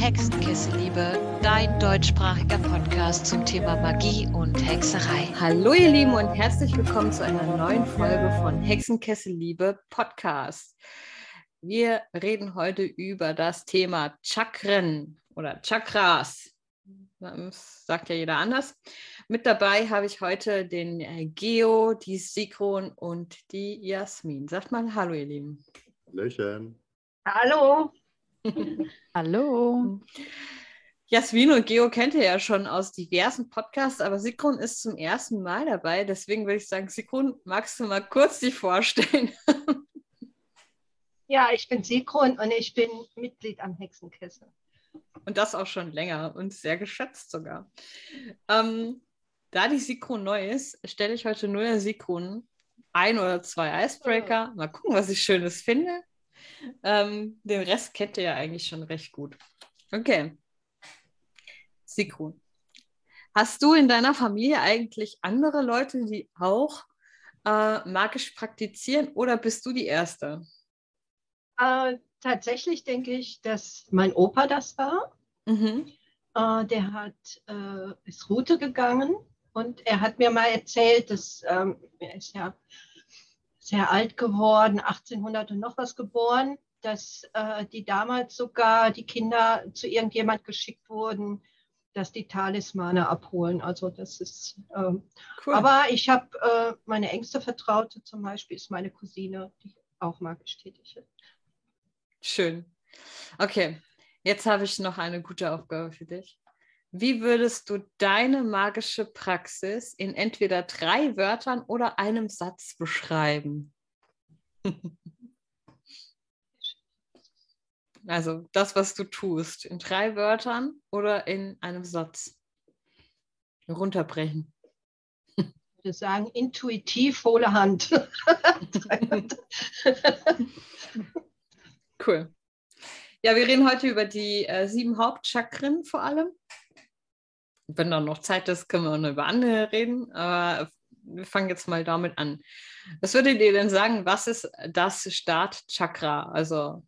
Hexenkessel-Liebe, dein deutschsprachiger Podcast zum Thema Magie und Hexerei. Hallo ihr Lieben und herzlich willkommen zu einer neuen Folge von Hexenkessel-Liebe Podcast. Wir reden heute über das Thema Chakren oder Chakras. Das sagt ja jeder anders. Mit dabei habe ich heute den äh, Geo, die Sikron und die Jasmin. Sagt mal Hallo, ihr Lieben. Hallöchen. Hallo. Hallo. Jasmin und Geo kennt ihr ja schon aus diversen Podcasts, aber Sigrun ist zum ersten Mal dabei. Deswegen würde ich sagen, Sigrun, magst du mal kurz dich vorstellen? Ja, ich bin Sigrun und ich bin Mitglied am Hexenkessel. Und das auch schon länger und sehr geschätzt sogar. Ähm, da die Sigrun neu ist, stelle ich heute nur der Sigrun ein oder zwei Icebreaker. Mal gucken, was ich Schönes finde. Ähm, den Rest kennt ihr ja eigentlich schon recht gut. Okay. Sigrun. Hast du in deiner Familie eigentlich andere Leute, die auch äh, magisch praktizieren oder bist du die Erste? Äh, tatsächlich denke ich, dass mein Opa das war. Mhm. Äh, der hat, äh, ist Route gegangen und er hat mir mal erzählt, dass ähm, er ist ja sehr alt geworden, 1800 und noch was geboren, dass äh, die damals sogar die Kinder zu irgendjemand geschickt wurden, dass die Talismane abholen. Also das ist. Ähm, cool. Aber ich habe äh, meine engste Vertraute zum Beispiel ist meine Cousine, die auch magisch tätig ist. Schön. Okay, jetzt habe ich noch eine gute Aufgabe für dich. Wie würdest du deine magische Praxis in entweder drei Wörtern oder einem Satz beschreiben? also das, was du tust, in drei Wörtern oder in einem Satz? Runterbrechen. Ich würde sagen, intuitiv, hohle Hand. cool. Ja, wir reden heute über die äh, sieben Hauptchakren vor allem wenn da noch Zeit ist, können wir noch über andere reden. Aber wir fangen jetzt mal damit an. Was würdet ihr denn sagen, was ist das Startchakra? Also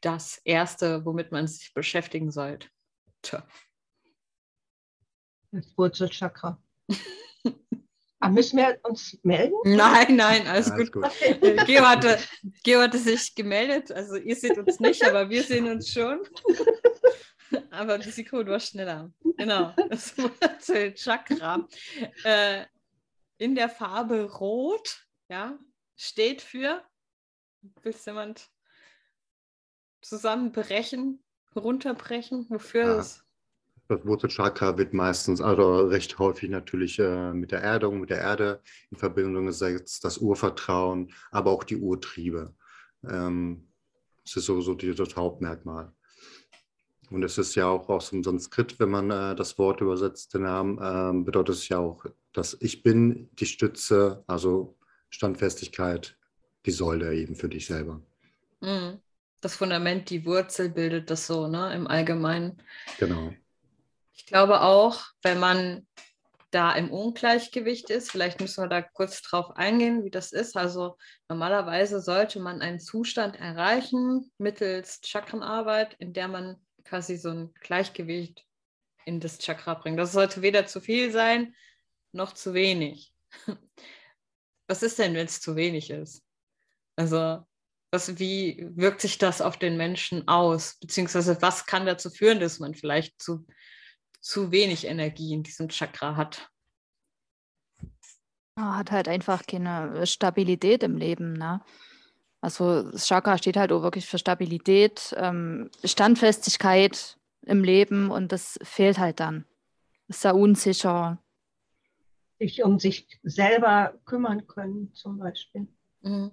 das Erste, womit man sich beschäftigen sollte? Tja. Das Wurzelchakra. Ah, müssen wir uns melden? Nein, nein, alles, ja, gut. gut. Geo, hatte, Geo hatte sich gemeldet. Also ihr seht uns nicht, aber wir sehen uns schon. aber Risiko war schneller. Genau, das Wurzelchakra. Äh, in der Farbe Rot, ja, steht für, willst jemand zusammenbrechen, runterbrechen, wofür ja. das? Das Wurzelchakra wird meistens, also recht häufig natürlich äh, mit der Erdung, mit der Erde in Verbindung gesetzt, das Urvertrauen, aber auch die Urtriebe. Ähm, das ist so, so das Hauptmerkmal. Und es ist ja auch aus dem Sanskrit, wenn man äh, das Wort übersetzt, den Namen, äh, bedeutet es ja auch, dass ich bin die Stütze, also Standfestigkeit, die Säule eben für dich selber. Mhm. Das Fundament, die Wurzel bildet das so, ne, im Allgemeinen. Genau. Ich glaube auch, wenn man da im Ungleichgewicht ist, vielleicht müssen wir da kurz drauf eingehen, wie das ist. Also normalerweise sollte man einen Zustand erreichen mittels Chakrenarbeit, in der man quasi so ein Gleichgewicht in das Chakra bringen. Das sollte weder zu viel sein, noch zu wenig. Was ist denn, wenn es zu wenig ist? Also, was, wie wirkt sich das auf den Menschen aus? Beziehungsweise, was kann dazu führen, dass man vielleicht zu, zu wenig Energie in diesem Chakra hat? hat halt einfach keine Stabilität im Leben. Ne? Also das Chakra steht halt auch wirklich für Stabilität, ähm, Standfestigkeit im Leben und das fehlt halt dann. Ist ja unsicher. Sich um sich selber kümmern können, zum Beispiel. Mhm.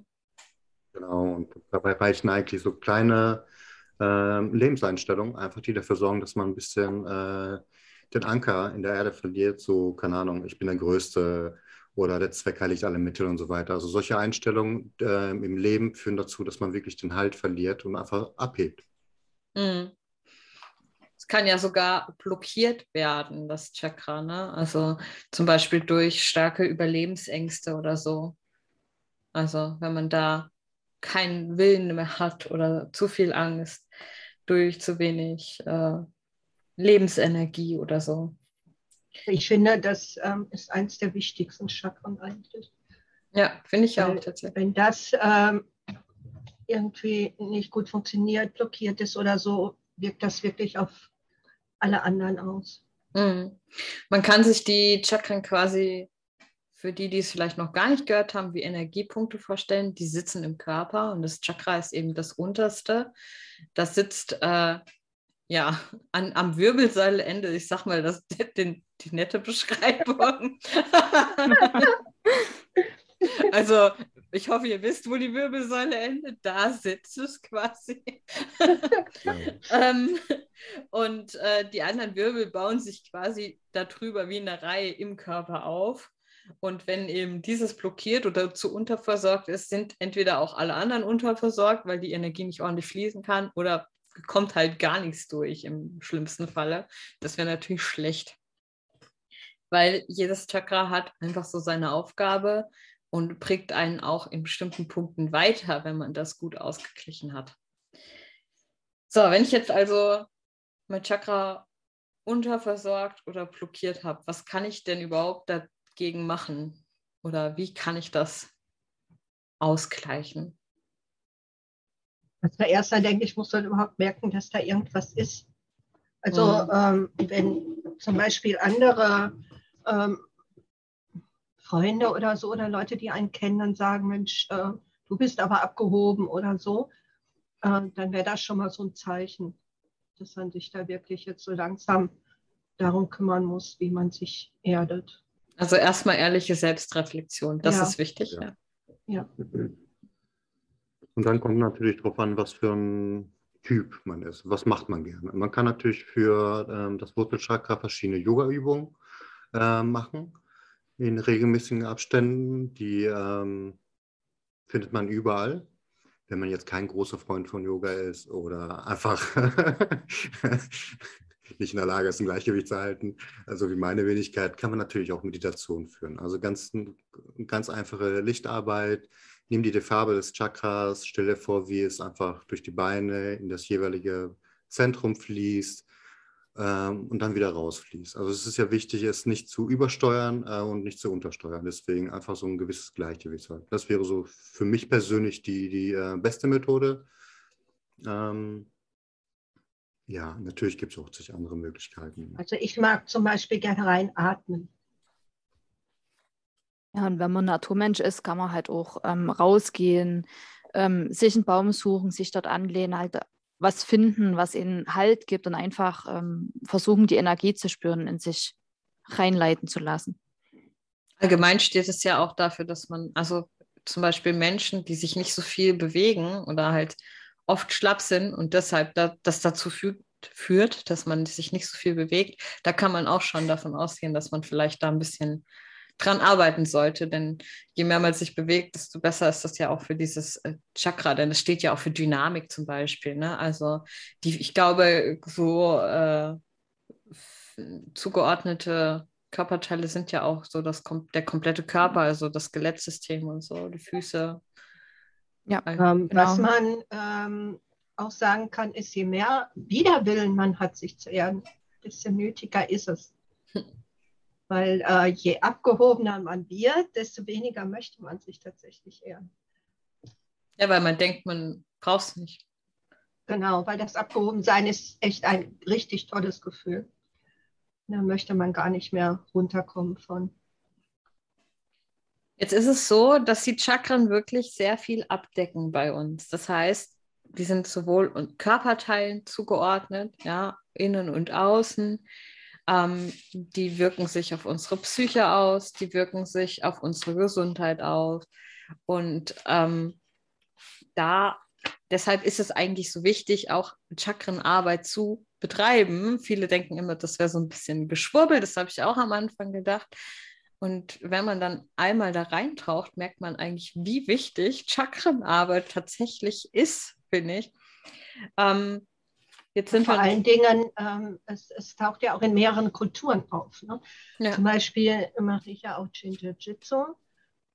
Genau, und dabei reichen eigentlich so kleine äh, Lebenseinstellungen, einfach die dafür sorgen, dass man ein bisschen äh, den Anker in der Erde verliert. So, keine Ahnung, ich bin der Größte, oder der Zweck heiligt alle Mittel und so weiter. Also solche Einstellungen äh, im Leben führen dazu, dass man wirklich den Halt verliert und einfach abhebt. Mhm. Es kann ja sogar blockiert werden, das Chakra, ne? Also zum Beispiel durch starke Überlebensängste oder so. Also wenn man da keinen Willen mehr hat oder zu viel Angst, durch zu wenig äh, Lebensenergie oder so. Ich finde, das ähm, ist eines der wichtigsten Chakren eigentlich. Ja, finde ich auch tatsächlich. Wenn das ähm, irgendwie nicht gut funktioniert, blockiert ist oder so, wirkt das wirklich auf alle anderen aus. Mhm. Man kann sich die Chakren quasi, für die, die es vielleicht noch gar nicht gehört haben, wie Energiepunkte vorstellen. Die sitzen im Körper und das Chakra ist eben das unterste. Das sitzt äh, ja an, am Wirbelsäuleende. Ich sag mal, das den, die nette Beschreibung. also ich hoffe, ihr wisst, wo die Wirbelsäule endet. Da sitzt es quasi. Ja. ähm, und äh, die anderen Wirbel bauen sich quasi darüber wie eine Reihe im Körper auf. Und wenn eben dieses blockiert oder zu unterversorgt ist, sind entweder auch alle anderen unterversorgt, weil die Energie nicht ordentlich fließen kann, oder kommt halt gar nichts durch im schlimmsten Falle. Das wäre natürlich schlecht. Weil jedes Chakra hat einfach so seine Aufgabe und prägt einen auch in bestimmten Punkten weiter, wenn man das gut ausgeglichen hat. So, wenn ich jetzt also mein Chakra unterversorgt oder blockiert habe, was kann ich denn überhaupt dagegen machen? Oder wie kann ich das ausgleichen? Als erster denke ich, muss man überhaupt merken, dass da irgendwas ist. Also Mhm. ähm, wenn zum Beispiel andere ähm, Freunde oder so oder Leute, die einen kennen, dann sagen, Mensch, äh, du bist aber abgehoben oder so, äh, dann wäre das schon mal so ein Zeichen, dass man sich da wirklich jetzt so langsam darum kümmern muss, wie man sich erdet. Also erstmal ehrliche Selbstreflexion, das Ja. ist wichtig. Ja. Ja. Und dann kommt natürlich darauf an, was für ein Typ man ist. Was macht man gerne? Man kann natürlich für ähm, das Wurzelchakra verschiedene Yoga-Übungen äh, machen in regelmäßigen Abständen. Die ähm, findet man überall. Wenn man jetzt kein großer Freund von Yoga ist oder einfach nicht in der Lage ist, ein Gleichgewicht zu halten, also wie meine Wenigkeit, kann man natürlich auch Meditation führen. Also ganz, ganz einfache Lichtarbeit, nimm dir die Farbe des Chakras, stell dir vor, wie es einfach durch die Beine in das jeweilige Zentrum fließt ähm, und dann wieder rausfließt. Also es ist ja wichtig, es nicht zu übersteuern äh, und nicht zu untersteuern. Deswegen einfach so ein gewisses Gleichgewicht. Das wäre so für mich persönlich die, die äh, beste Methode. Ähm, ja, natürlich gibt es auch zig andere Möglichkeiten. Also ich mag zum Beispiel gerne reinatmen. Ja, und wenn man Naturmensch ist, kann man halt auch ähm, rausgehen, ähm, sich einen Baum suchen, sich dort anlehnen, halt was finden, was ihnen Halt gibt und einfach ähm, versuchen, die Energie zu spüren, in sich reinleiten zu lassen. Allgemein steht es ja auch dafür, dass man, also zum Beispiel Menschen, die sich nicht so viel bewegen oder halt oft schlapp sind und deshalb da, das dazu führt, führt, dass man sich nicht so viel bewegt, da kann man auch schon davon ausgehen, dass man vielleicht da ein bisschen dran arbeiten sollte. Denn je mehr man sich bewegt, desto besser ist das ja auch für dieses äh, Chakra, denn es steht ja auch für Dynamik zum Beispiel. Ne? Also die, ich glaube, so äh, zugeordnete Körperteile sind ja auch so das, der komplette Körper, also das Skelettsystem und so, die Füße. Ja. Ähm, Genau. Was man ähm, auch sagen kann, ist, je mehr Widerwillen man hat, sich zu erden, desto nötiger ist es. Weil äh, je abgehobener man wird, desto weniger möchte man sich tatsächlich ehren. Ja, weil man denkt, man braucht es nicht. Genau, weil das Abgehobensein ist echt ein richtig tolles Gefühl. Da möchte man gar nicht mehr runterkommen von. Jetzt ist es so, dass die Chakren wirklich sehr viel abdecken bei uns. Das heißt, die sind sowohl Körperteilen zugeordnet, ja, innen und außen. Ähm, die wirken sich auf unsere Psyche aus, die wirken sich auf unsere Gesundheit aus. Und ähm, da, deshalb ist es eigentlich so wichtig, auch Chakrenarbeit zu betreiben. Viele denken immer, das wäre so ein bisschen Geschwurbel, das habe ich auch am Anfang gedacht. Und wenn man dann einmal da reintaucht, merkt man eigentlich, wie wichtig Chakrenarbeit tatsächlich ist, finde ich. Ähm, jetzt sind Vor wir. allen Dingen, ähm, es, es taucht ja auch in mehreren Kulturen auf. Ne? Ja. Zum Beispiel mache ich ja auch Jiu-Jitsu.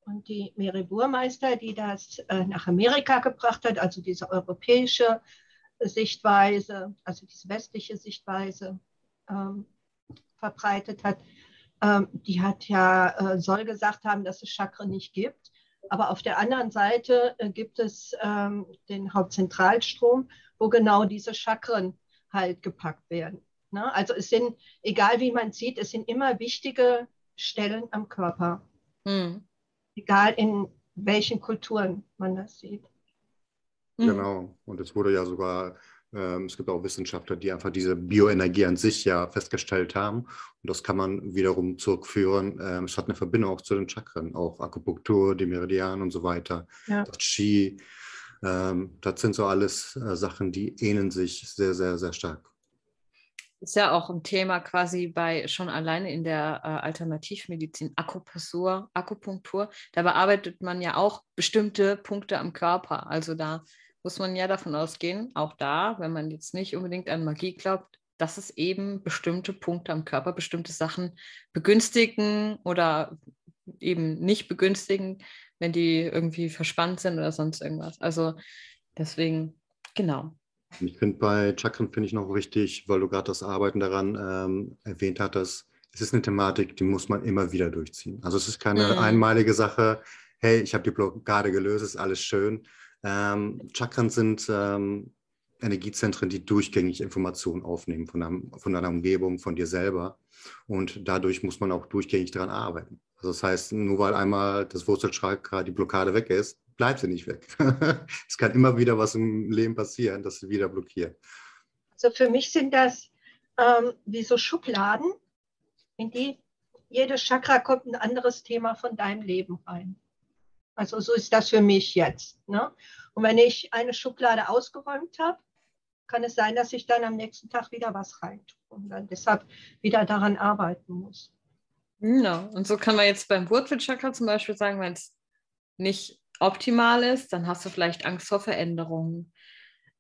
Und die Mary Burmeister, die das äh, nach Amerika gebracht hat, also diese europäische Sichtweise, also diese westliche Sichtweise ähm, verbreitet hat, ähm, die hat ja, äh, soll gesagt haben, dass es Chakren nicht gibt. Aber auf der anderen Seite äh, gibt es ähm, den Hauptzentralstrom, wo genau diese Chakren halt gepackt werden. Ne? Also es sind, egal wie man sieht, es sind immer wichtige Stellen am Körper. Hm. Egal in welchen Kulturen man das sieht. Hm. Genau. Und es wurde ja sogar ähm, es gibt auch Wissenschaftler, die einfach diese Bioenergie an sich ja festgestellt haben. Und das kann man wiederum zurückführen. Ähm, es hat eine Verbindung auch zu den Chakren, auch Akupunktur, die Meridian und so weiter. Ja. Das Qi. Ähm, das sind so alles äh, Sachen, die ähneln sich sehr, sehr, sehr stark. Ist ja auch ein Thema quasi bei schon alleine in der äh, Alternativmedizin, Akupunktur, Akupunktur. Da bearbeitet man ja auch bestimmte Punkte am Körper. Also da muss man ja davon ausgehen, auch da, wenn man jetzt nicht unbedingt an Magie glaubt, dass es eben bestimmte Punkte am Körper, bestimmte Sachen begünstigen oder eben nicht begünstigen, wenn die irgendwie verspannt sind oder sonst irgendwas. Also deswegen, genau. Ich finde bei Chakren finde ich noch wichtig, weil du gerade das Arbeiten daran ähm, erwähnt hattest, es ist eine Thematik, die muss man immer wieder durchziehen. Also es ist keine mhm. einmalige Sache, hey, ich habe die Blockade gelöst, ist alles schön, ähm, Chakren sind ähm, Energiezentren, die durchgängig Informationen aufnehmen von, einem, von deiner Umgebung, von dir selber. Und dadurch muss man auch durchgängig daran arbeiten. Also das heißt, nur weil einmal das Wurzelchakra, die Blockade weg ist, bleibt sie nicht weg. es kann immer wieder was im Leben passieren, das sie wieder blockiert. Also für mich sind das ähm, wie so Schubladen, in die jedes Chakra kommt ein anderes Thema von deinem Leben rein. Also so ist das für mich jetzt. Ne? Und wenn ich eine Schublade ausgeräumt habe, kann es sein, dass ich dann am nächsten Tag wieder was reintue und dann deshalb wieder daran arbeiten muss. Genau. Und so kann man jetzt beim Wurzelchakra zum Beispiel sagen, wenn es nicht optimal ist, dann hast du vielleicht Angst vor Veränderungen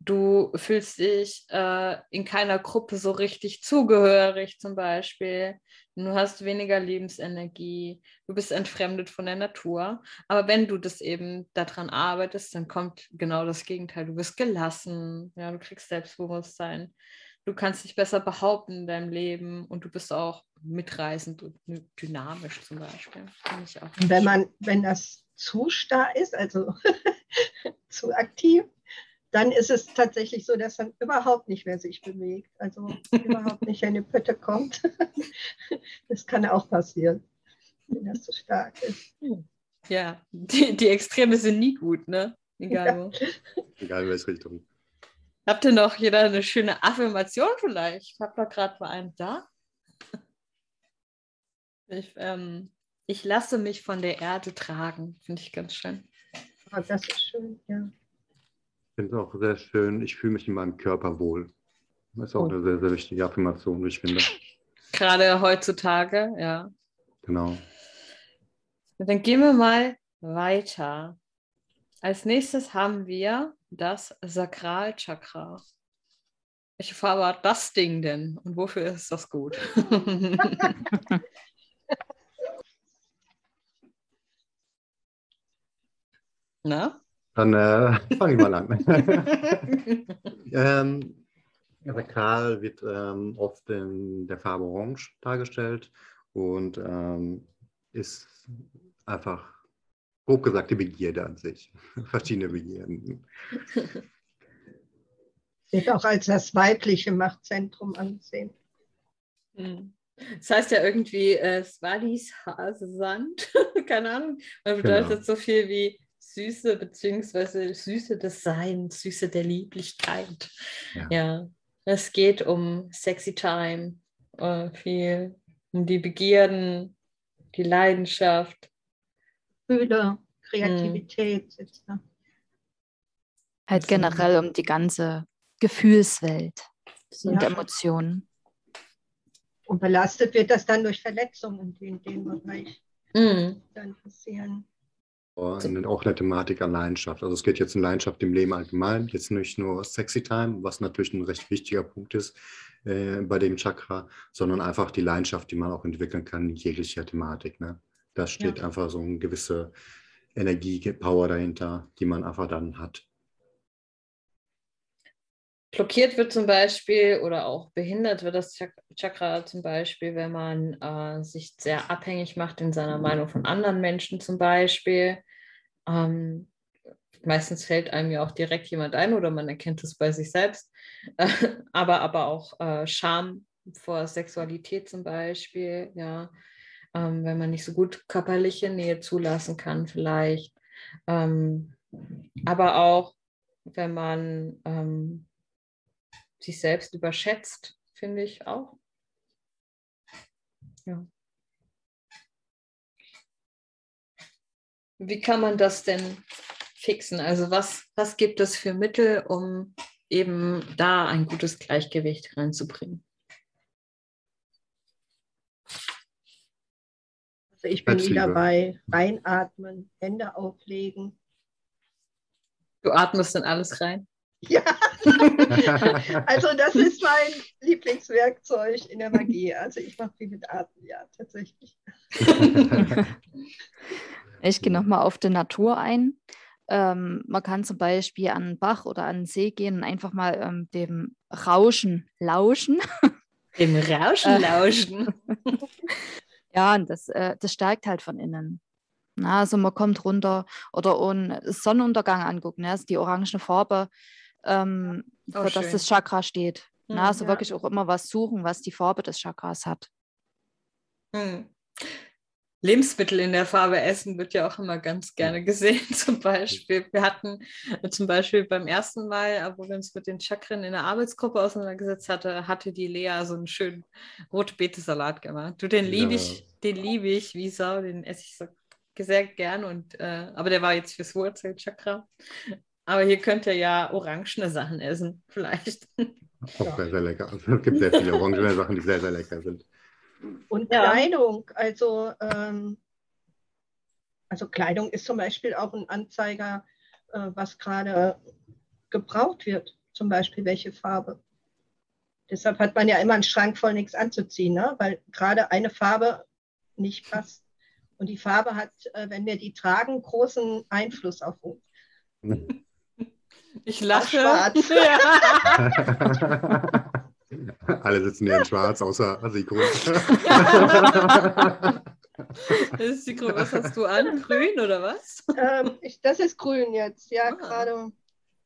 du fühlst dich äh, in keiner Gruppe so richtig zugehörig zum Beispiel. Du hast weniger Lebensenergie, du bist entfremdet von der Natur. Aber wenn du das eben daran arbeitest, dann kommt genau das Gegenteil. Du bist gelassen, ja, du kriegst Selbstbewusstsein, du kannst dich besser behaupten in deinem Leben und du bist auch mitreißend und dynamisch zum Beispiel. wenn man, wenn das zu starr ist, also zu aktiv, dann ist es tatsächlich so, dass man überhaupt nicht mehr sich bewegt, also überhaupt nicht in die Pötte kommt. das kann auch passieren, wenn das zu so stark ist. Ja, die, die, Extreme sind nie gut, ne? Egal ja. wo. Egal in welche Richtung. Habt ihr noch jeder eine schöne Affirmation vielleicht? Ich habe da gerade mal einen da. Ich, ähm, ich lasse mich von der Erde tragen, finde ich ganz schön. Oh, das ist schön, ja. Ich finde es auch sehr schön, ich fühle mich in meinem Körper wohl. Das ist auch oh. eine sehr, sehr wichtige Affirmation, wie ich finde. Gerade heutzutage, ja. Genau. Dann gehen wir mal weiter. Als nächstes haben wir das Sakralchakra. Welche Farbe hat das Ding denn und wofür ist das gut? Na? Dann äh, fange ich mal an. ähm, Sakral wird ähm, oft in der Farbe Orange dargestellt und ähm, ist einfach, grob gesagt, die Begierde an sich. Verschiedene Begierden. Wird auch als das weibliche Machtzentrum angesehen. Hm. Das heißt ja irgendwie äh, Swadis Hasesand, keine Ahnung, das bedeutet genau. so viel wie Süße beziehungsweise Süße des Seins, Süße der Lieblichkeit. Ja. ja. Es geht um Sexy Time, äh, viel um die Begierden, die Leidenschaft. Gefühle, Kreativität. Mhm. Halt generell um die ganze Gefühlswelt ja. und Emotionen. Und belastet wird das dann durch Verletzungen, die in dem Bereich mhm. dann passieren. Auch eine Thematik an Leidenschaft. Also es geht jetzt um Leidenschaft im Leben allgemein, jetzt nicht nur Sexy Time, was natürlich ein recht wichtiger Punkt ist äh, bei dem Chakra, sondern einfach die Leidenschaft, die man auch entwickeln kann in jeglicher Thematik. Ne? Da steht ja. einfach so eine gewisse Energie, Power dahinter, die man einfach dann hat. Blockiert wird zum Beispiel oder auch behindert wird das Chakra zum Beispiel, wenn man äh, sich sehr abhängig macht in seiner Meinung von anderen Menschen zum Beispiel. Ähm, meistens fällt einem ja auch direkt jemand ein oder man erkennt es bei sich selbst, äh, aber, aber auch äh, Scham vor Sexualität zum Beispiel, ja, ähm, wenn man nicht so gut körperliche Nähe zulassen kann vielleicht, ähm, aber auch wenn man ähm, sich selbst überschätzt, finde ich auch. Ja. Wie kann man das denn fixen? Also was, was gibt es für Mittel, um eben da ein gutes Gleichgewicht reinzubringen? Also ich bin wieder bei reinatmen, Hände auflegen. Du atmest dann alles rein? Ja, also das ist mein Lieblingswerkzeug in der Magie. Also ich mache viel mit Atmen, ja, tatsächlich. Ich gehe nochmal auf die Natur ein. Ähm, man kann zum Beispiel an einen Bach oder an einen See gehen und einfach mal ähm, dem Rauschen lauschen. Dem Rauschen äh. lauschen. ja, und das, äh, das stärkt halt von innen. Na, also man kommt runter oder einen Sonnenuntergang angucken. Ne? Also die orange Farbe, ähm, oh, für das das Chakra steht. Hm, Na, also ja. wirklich auch immer was suchen, was die Farbe des Chakras hat. Hm. Lebensmittel in der Farbe essen wird ja auch immer ganz gerne gesehen. Zum Beispiel, wir hatten zum Beispiel beim ersten Mal, wo wir uns mit den Chakren in der Arbeitsgruppe auseinandergesetzt hatten, hatte die Lea so einen schönen Rotbetesalat gemacht. Du, den liebe ich, den liebe ich wie Sau, den esse ich so sehr gern. Und, äh, aber der war jetzt fürs Wurzelchakra. Aber hier könnt ihr ja orangene Sachen essen, vielleicht. Auch sehr, sehr lecker. Also, es gibt sehr viele orangene Sachen, die sehr, sehr lecker sind. Und ja. Kleidung, also, ähm, also Kleidung ist zum Beispiel auch ein Anzeiger, äh, was gerade gebraucht wird, zum Beispiel welche Farbe. Deshalb hat man ja immer einen Schrank voll nichts anzuziehen, ne? weil gerade eine Farbe nicht passt. Und die Farbe hat, äh, wenn wir die tragen, großen Einfluss auf uns. Ich lache. Schwarz. Ja. Alle sitzen hier in schwarz, außer Sikro. Sikro, was hast du an? Grün oder was? Ähm, ich, das ist grün jetzt, ja, ah. gerade.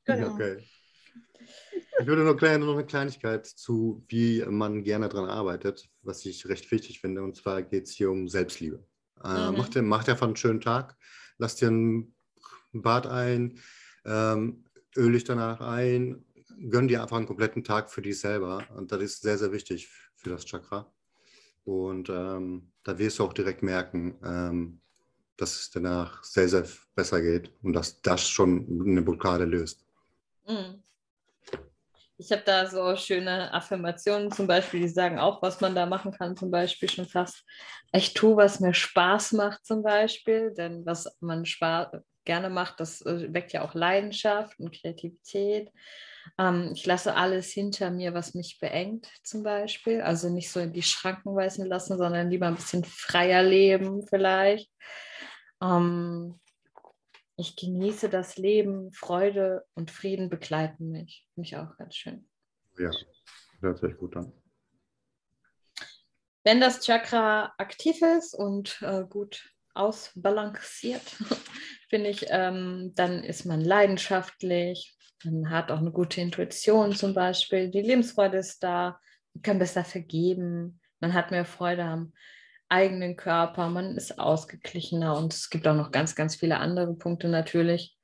Genau. Okay. Ich würde nur kleine, noch eine Kleinigkeit zu, wie man gerne daran arbeitet, was ich recht wichtig finde. Und zwar geht es hier um Selbstliebe. Äh, mhm. macht, dir, macht einfach einen schönen Tag, lass dir ein Bad ein, ähm, öl dich danach ein, gönn dir einfach einen kompletten Tag für dich selber. Und das ist sehr, sehr wichtig für das Chakra. Und ähm, da wirst du auch direkt merken, ähm, dass es danach sehr, sehr besser geht und dass das schon eine Blockade löst. Mhm. Ich habe da so schöne Affirmationen zum Beispiel, die sagen auch, was man da machen kann, zum Beispiel schon fast. Ich tue, was mir Spaß macht, zum Beispiel, denn was man Spaß, gerne macht, das äh, weckt ja auch Leidenschaft und Kreativität. Ähm, ich lasse alles hinter mir, was mich beengt, zum Beispiel. Also nicht so in die Schranken weisen lassen, sondern lieber ein bisschen freier leben, vielleicht. Ähm, ich genieße das Leben, Freude und Frieden begleiten mich. Finde ich auch ganz schön. Ja, hört sich gut an. Wenn das Chakra aktiv ist und äh, gut ausbalanciert, finde ich, ähm, dann ist man leidenschaftlich, man hat auch eine gute Intuition zum Beispiel, die Lebensfreude ist da, man kann besser vergeben, man hat mehr Freude am eigenen Körper, man ist ausgeglichener und es gibt auch noch ganz, ganz viele andere Punkte natürlich.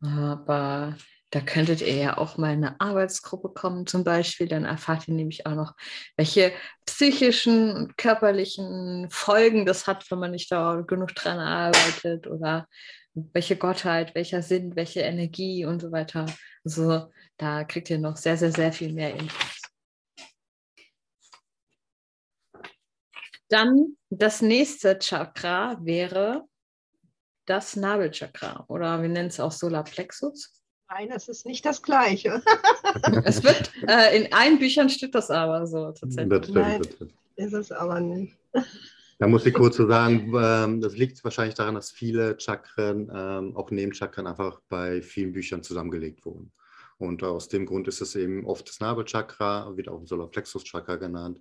Aber da könntet ihr ja auch mal in eine Arbeitsgruppe kommen zum Beispiel, dann erfahrt ihr nämlich auch noch, welche psychischen und körperlichen Folgen das hat, wenn man nicht da genug dran arbeitet oder welche Gottheit, welcher Sinn, welche Energie und so weiter. Also da kriegt ihr noch sehr, sehr, sehr viel mehr Infos. Dann das nächste Chakra wäre das Nabelchakra oder wir nennen es auch Solarplexus. Nein, das ist nicht das Gleiche. es wird, äh, in allen Büchern steht das aber so tatsächlich. Das stimmt, Nein, das ist es aber nicht. Da muss ich kurz so sagen, ähm, das liegt wahrscheinlich daran, dass viele Chakren, ähm, auch Nebenchakren, einfach bei vielen Büchern zusammengelegt wurden. Und aus dem Grund ist es eben oft das Nabelchakra, wird auch Solarplexus-Chakra genannt.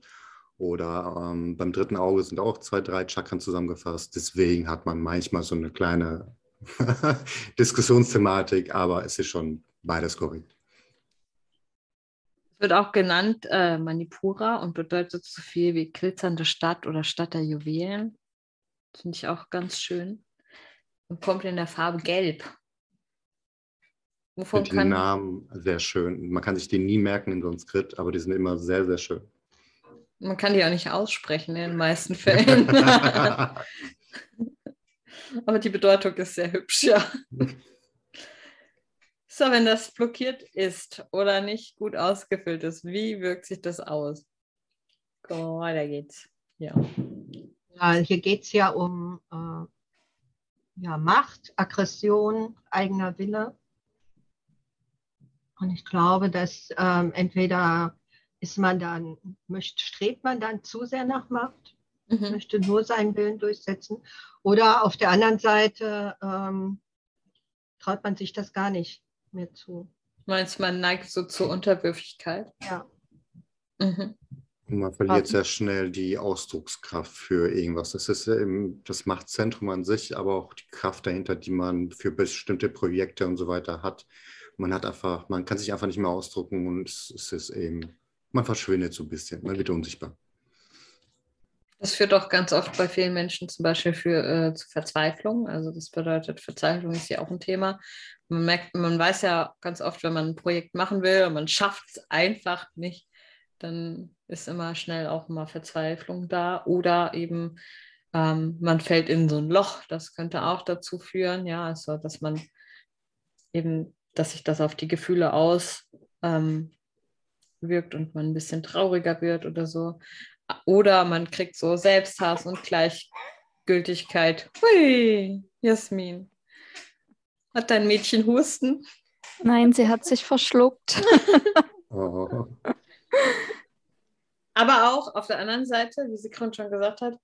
Oder ähm, beim dritten Auge sind auch zwei, drei Chakren zusammengefasst. Deswegen hat man manchmal so eine kleine Diskussionsthematik, aber es ist schon beides korrekt. Wird auch genannt äh, Manipura und bedeutet so viel wie glitzernde Stadt oder Stadt der Juwelen. Finde ich auch ganz schön. Und kommt in der Farbe Gelb. Wovon die Namen sehr schön. Man kann sich die nie merken in Sanskrit, aber die sind immer sehr, sehr schön. Man kann die auch nicht aussprechen in den meisten Fällen. aber die Bedeutung ist sehr hübsch, ja. So, wenn das blockiert ist oder nicht gut ausgefüllt ist, wie wirkt sich das aus? Oh, da geht's. Ja. ja hier geht es ja um äh, ja, Macht, Aggression, eigener Wille. Und ich glaube, dass ähm, entweder ist man dann, möchte, strebt man dann zu sehr nach Macht, mhm. möchte nur seinen Willen durchsetzen, oder auf der anderen Seite ähm, traut man sich das gar nicht mehr zu. Meinst man neigt so zur Unterwürfigkeit? Ja. Mhm. Man verliert sehr schnell die Ausdruckskraft für irgendwas. Das ist eben das Machtzentrum an sich, aber auch die Kraft dahinter, die man für bestimmte Projekte und so weiter hat. Man hat einfach, man kann sich einfach nicht mehr ausdrucken und es ist eben, man verschwindet so ein bisschen, man wird unsichtbar. Das führt auch ganz oft bei vielen Menschen zum Beispiel für, äh, zu Verzweiflung. Also das bedeutet, Verzweiflung ist ja auch ein Thema. Man merkt, man weiß ja ganz oft, wenn man ein Projekt machen will und man schafft es einfach nicht, dann ist immer schnell auch mal Verzweiflung da. Oder eben ähm, man fällt in so ein Loch. Das könnte auch dazu führen, ja, also dass man eben, dass sich das auf die Gefühle auswirkt ähm, und man ein bisschen trauriger wird oder so. Oder man kriegt so Selbsthass und Gleichgültigkeit. Hui, Jasmin. Hat dein Mädchen Husten? Nein, sie hat sich verschluckt. oh. Aber auch auf der anderen Seite, wie sie gerade schon gesagt hat,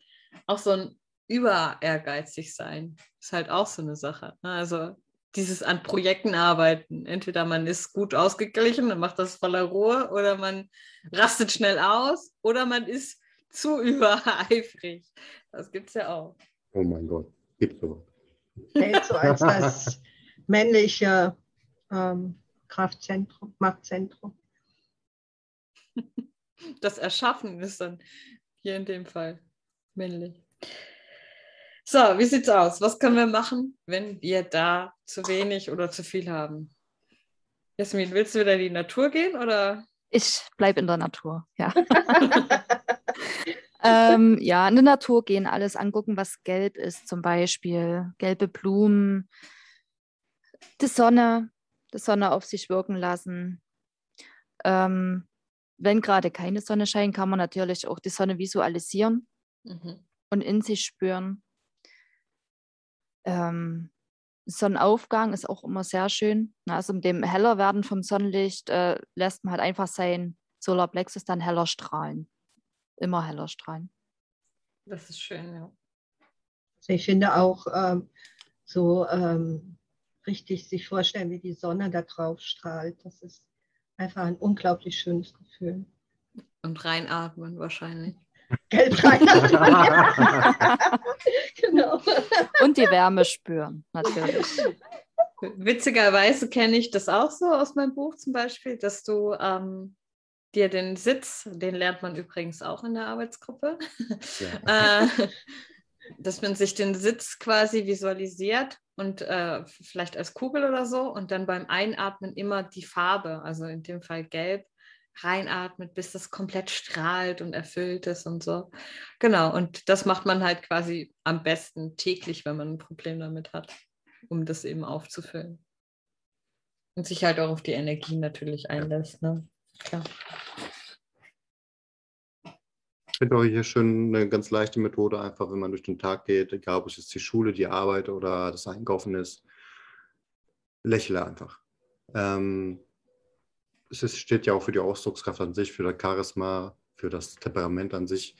auch so ein über ehrgeizig sein ist halt auch so eine Sache. Ne? Also dieses an Projekten arbeiten. Entweder man ist gut ausgeglichen und macht das voller Ruhe oder man rastet schnell aus oder man ist zu übereifrig. Das gibt es ja auch. Oh mein Gott, gibt es sowas. Hält so als das männliche ähm, Kraftzentrum, Machtzentrum. Das Erschaffen ist dann hier in dem Fall männlich. So, wie sieht's aus? Was können wir machen, wenn wir da zu wenig oder zu viel haben? Jasmin, willst du wieder in die Natur gehen oder? Ich bleibe in der Natur, ja. ähm, ja, in der Natur gehen, alles angucken, was gelb ist, zum Beispiel gelbe Blumen, die Sonne, die Sonne auf sich wirken lassen. Ähm, wenn gerade keine Sonne scheint, kann man natürlich auch die Sonne visualisieren mhm. und in sich spüren. Ähm, Sonnenaufgang ist auch immer sehr schön. Also mit dem heller werden vom Sonnenlicht äh, lässt man halt einfach sein Solarplexus dann heller strahlen. Immer heller strahlen. Das ist schön, ja. Also ich finde auch ähm, so ähm, richtig sich vorstellen, wie die Sonne da drauf strahlt. Das ist einfach ein unglaublich schönes Gefühl. Und reinatmen wahrscheinlich. Gelb reinatmen. genau. Und die Wärme spüren, natürlich. Witzigerweise kenne ich das auch so aus meinem Buch zum Beispiel, dass du ähm, dir den Sitz, den lernt man übrigens auch in der Arbeitsgruppe, ja. äh, dass man sich den Sitz quasi visualisiert und äh, vielleicht als Kugel oder so und dann beim Einatmen immer die Farbe, also in dem Fall gelb, reinatmet, bis das komplett strahlt und erfüllt ist und so. Genau, und das macht man halt quasi am besten täglich, wenn man ein Problem damit hat, um das eben aufzufüllen. Und sich halt auch auf die Energie natürlich einlässt, ne? Klar. Ich finde auch hier schon eine ganz leichte Methode, einfach wenn man durch den Tag geht, egal ob es jetzt die Schule, die Arbeit oder das Einkaufen ist, lächle einfach. Ähm, es steht ja auch für die Ausdruckskraft an sich, für das Charisma, für das Temperament an sich.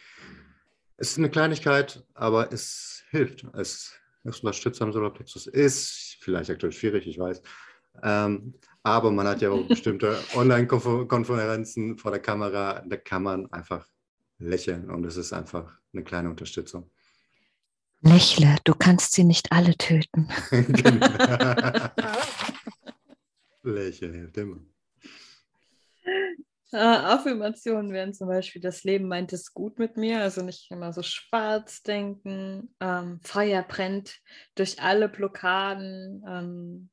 Es ist eine Kleinigkeit, aber es hilft. Es, es unterstützt am Solarplexus. Ist vielleicht aktuell schwierig, ich weiß, Ähm, aber man hat ja auch bestimmte Online-Konferenzen vor der Kamera, da kann man einfach lächeln und es ist einfach eine kleine Unterstützung. Lächle, du kannst sie nicht alle töten. Lächeln hilft immer. Äh, Affirmationen wären zum Beispiel, das Leben meint es gut mit mir, also nicht immer so schwarz denken. Ähm, Feuer brennt durch alle Blockaden ähm,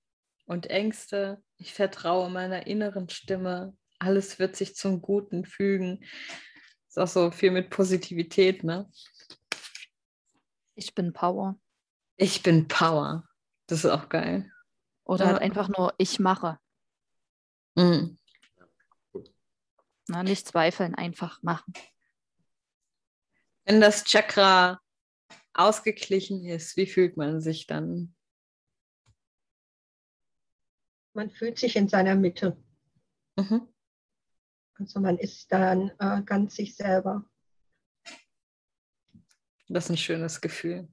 und Ängste. Ich vertraue meiner inneren Stimme. Alles wird sich zum Guten fügen. Ist auch so viel mit Positivität, ne? Ich bin Power. Ich bin Power. Das ist auch geil. Oder Ja. halt einfach nur, ich mache. Mhm. Na, nicht zweifeln, einfach machen. Wenn das Chakra ausgeglichen ist, wie fühlt man sich dann? Man fühlt sich in seiner Mitte. Mhm. Also man ist dann äh, ganz sich selber. Das ist ein schönes Gefühl.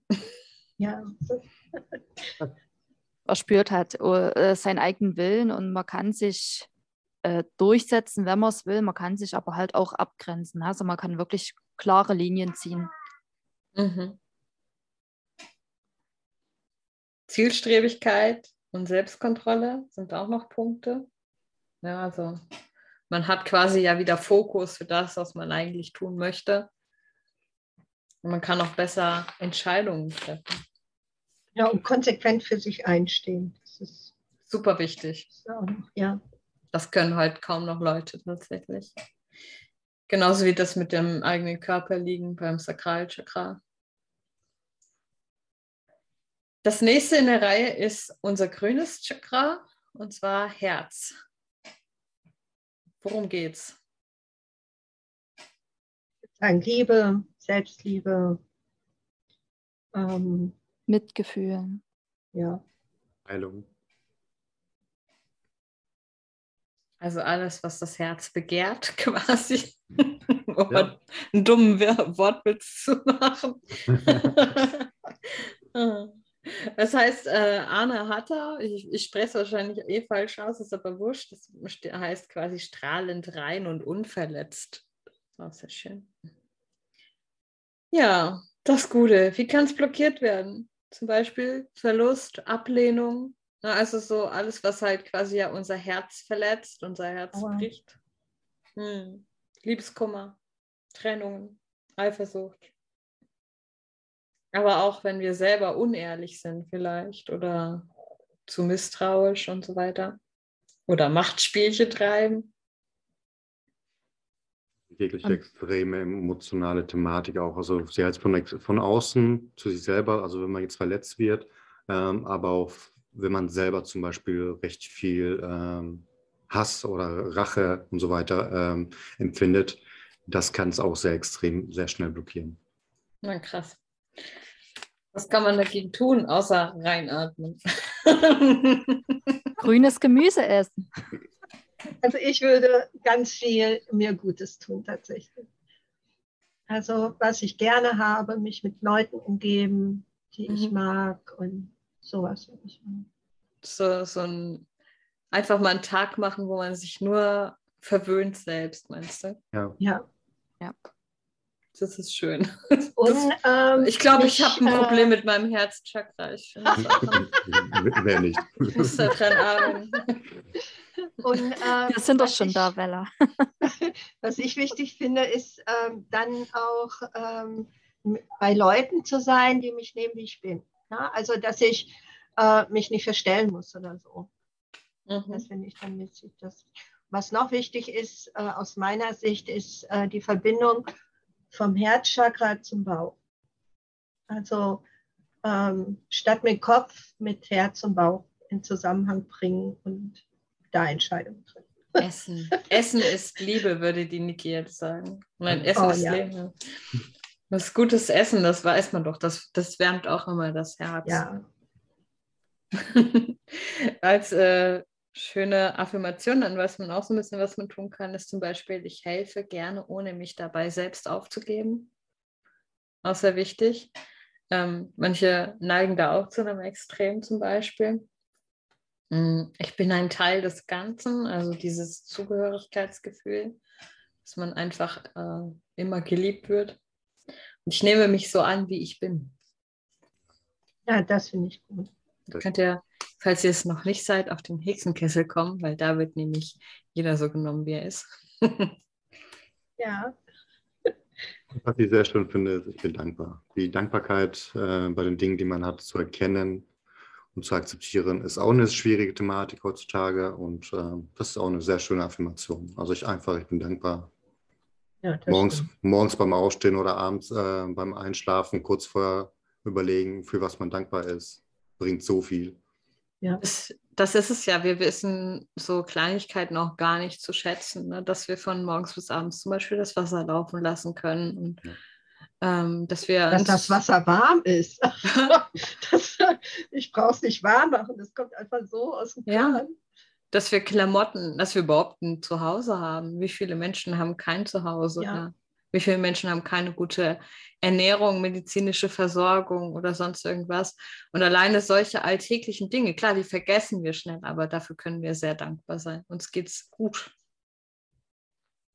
Ja, Man spürt halt äh, seinen eigenen Willen und man kann sich äh, durchsetzen, wenn man es will. Man kann sich aber halt auch abgrenzen. Also man kann wirklich klare Linien ziehen. Mhm. Zielstrebigkeit und Selbstkontrolle sind auch noch Punkte. Ja, also man hat quasi ja wieder Fokus für das, was man eigentlich tun möchte. Und man kann auch besser Entscheidungen treffen. ja, und konsequent für sich einstehen. Das ist, Super wichtig. ja. Das können halt kaum noch Leute tatsächlich. Genauso wie das mit dem eigenen Körper liegen beim Sakralchakra. Das nächste in der Reihe ist unser grünes Chakra und zwar Herz. Worum geht's? Sagen Liebe, Selbstliebe. Ähm, Mitgefühl. ja, Heilung. Also alles, was das Herz begehrt, quasi. um Ja. einen dummen Wortwitz zu machen. Das heißt, äh, Arne Hatter, ich, ich spreche es wahrscheinlich eh falsch aus, ist aber wurscht, das heißt quasi strahlend rein und unverletzt. Auch sehr schön. Ja, das Gute. Wie kann es blockiert werden? Zum Beispiel Verlust, Ablehnung. Na, also so alles, was halt quasi ja unser Herz verletzt, unser Herz Aua. bricht. Hm. Liebeskummer, Trennungen, Eifersucht. Aber auch wenn wir selber unehrlich sind vielleicht oder zu misstrauisch und so weiter. Oder Machtspielchen treiben. Jegliche Und- extreme emotionale Thematik auch. Also sie heißt von, von außen zu sich selber, also wenn man jetzt verletzt wird, ähm, aber auch wenn man selber zum Beispiel recht viel ähm, Hass oder Rache und so weiter ähm, empfindet, das kann es auch sehr extrem, sehr schnell blockieren. Na krass. Was kann man dagegen tun, außer reinatmen? Grünes Gemüse essen. also ich würde ganz viel mir Gutes tun tatsächlich. Also was ich gerne habe, mich mit Leuten umgeben, die ich Mhm. mag und sowas. würde ich machen. so, so ein einfach mal einen Tag machen, wo man sich nur verwöhnt selbst, meinst du? Ja. Ja. Das ist schön. Und, ähm, Ich glaube, ich habe ein äh, Problem mit meinem Herzchakra. Ich finde das auch- Wer nicht? ich muss da dran arbeiten. Und, ähm, Wir sind doch schon ich, da, Bella. Was ich wichtig finde, ist ähm, dann auch ähm, bei Leuten zu sein, die mich nehmen, wie ich bin. Ja? Also, dass ich äh, mich nicht verstellen muss oder so. Mhm. Das finde ich dann wichtig. Das, was noch wichtig ist, äh, aus meiner Sicht, ist äh, die Verbindung vom Herzchakra zum Bauch. Also ähm, statt mit Kopf, mit Herz und Bauch in Zusammenhang bringen und da Entscheidungen treffen. Essen. Essen ist Liebe, würde die Niki jetzt sagen. Nein, Essen Oh, ist ja. Leben. Was gutes Essen, das weiß man doch. Das, das wärmt auch immer das Herz. Ja, Als äh, schöne Affirmation, an was man auch so ein bisschen was man tun kann, ist zum Beispiel, ich helfe gerne, ohne mich dabei selbst aufzugeben. Auch sehr wichtig. Ähm, manche neigen da auch zu einem Extrem zum Beispiel. Mm, ich bin ein Teil des Ganzen, also dieses Zugehörigkeitsgefühl, dass man einfach äh, immer geliebt wird. Und ich nehme mich so an, wie ich bin. Ja, das finde ich gut. Da könnt ihr, falls ihr es noch nicht seid, auf den Hexenkessel kommen, weil da wird nämlich jeder so genommen, wie er ist. Ja, Was ich sehr schön finde, ist, ich bin dankbar. Die Dankbarkeit äh, bei den Dingen, die man hat, zu erkennen und zu akzeptieren, ist auch eine schwierige Thematik heutzutage und äh, das ist auch eine sehr schöne Affirmation. Also ich einfach, ich bin dankbar. Ja Morgens, stimmt. morgens beim Aufstehen oder abends äh, beim Einschlafen kurz vorher überlegen, für was man dankbar ist, bringt so viel. Ja, Das, das ist es ja. Wir wissen so Kleinigkeiten auch gar nicht zu schätzen, ne? dass wir von morgens bis abends zum Beispiel das Wasser laufen lassen können und Ja. ähm, dass wir dass das Wasser warm ist. das, ich brauche es nicht warm machen, das kommt einfach so aus dem Ja. Dass wir Klamotten, dass wir überhaupt ein Zuhause haben. Wie viele Menschen haben kein Zuhause? Ja. Ja. Wie viele Menschen haben keine gute Ernährung, medizinische Versorgung oder sonst irgendwas? Und alleine solche alltäglichen Dinge, klar, die vergessen wir schnell, aber dafür können wir sehr dankbar sein. Uns geht's gut.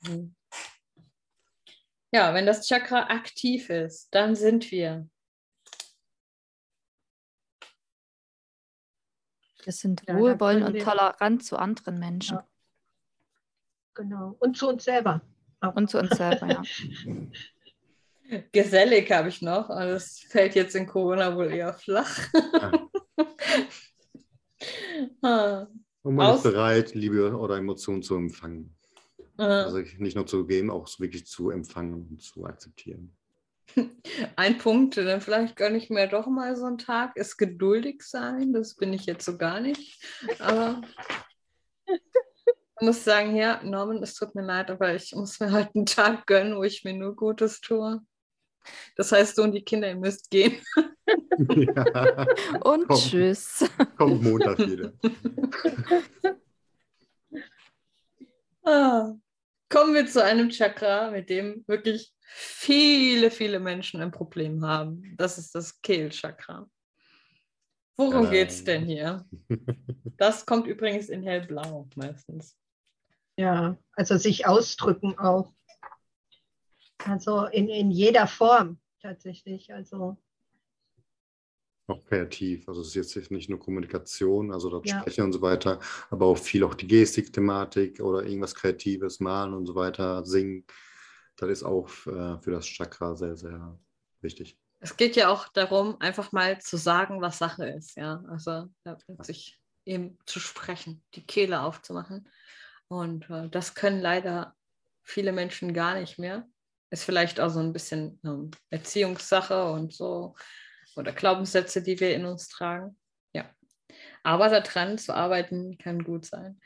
Mhm. Ja, wenn das Chakra aktiv ist, dann sind wir. Wir sind Ja, können und tolerant zu anderen Menschen Ja. Genau. Und zu uns selber. Auch. und zu uns selber. Ja. Gesellig habe ich noch, aber das fällt jetzt in Corona wohl eher flach. Ah, Und man Aus- ist bereit, Liebe oder Emotionen zu empfangen. ah. Also nicht nur zu geben, auch wirklich zu empfangen und zu akzeptieren. Ein Punkt, dann vielleicht gönne ich mir doch mal so einen Tag, ist geduldig sein. Das bin ich jetzt so gar nicht. Aber ich muss sagen, ja, Norman, es tut mir leid, aber ich muss mir halt einen Tag gönnen, wo ich mir nur Gutes tue. Das heißt, du und die Kinder, ihr müsst gehen. ja, Und Komm. tschüss. kommt Montag wieder. Ah. Kommen wir zu einem Chakra, mit dem wirklich viele, viele Menschen ein Problem haben. Das ist das Kehlchakra. Worum Tada. geht es denn hier? Das kommt übrigens in hellblau meistens. Ja, also sich ausdrücken auch. Also in, in jeder Form tatsächlich. Also Auch kreativ. Also es ist jetzt nicht nur Kommunikation, also das Ja. Sprechen und so weiter, aber auch viel auch die Gestik-Thematik oder irgendwas Kreatives, Malen und so weiter, Singen. Das ist auch äh, für das Chakra sehr, sehr wichtig. Es geht ja auch darum, einfach mal zu sagen, was Sache ist. Ja, also ja, sich eben zu sprechen, die Kehle aufzumachen. Und äh, das können leider viele Menschen gar nicht mehr. Ist vielleicht auch so ein bisschen ähm, Erziehungssache und so oder Glaubenssätze, die wir in uns tragen. Ja, aber daran zu arbeiten kann gut sein.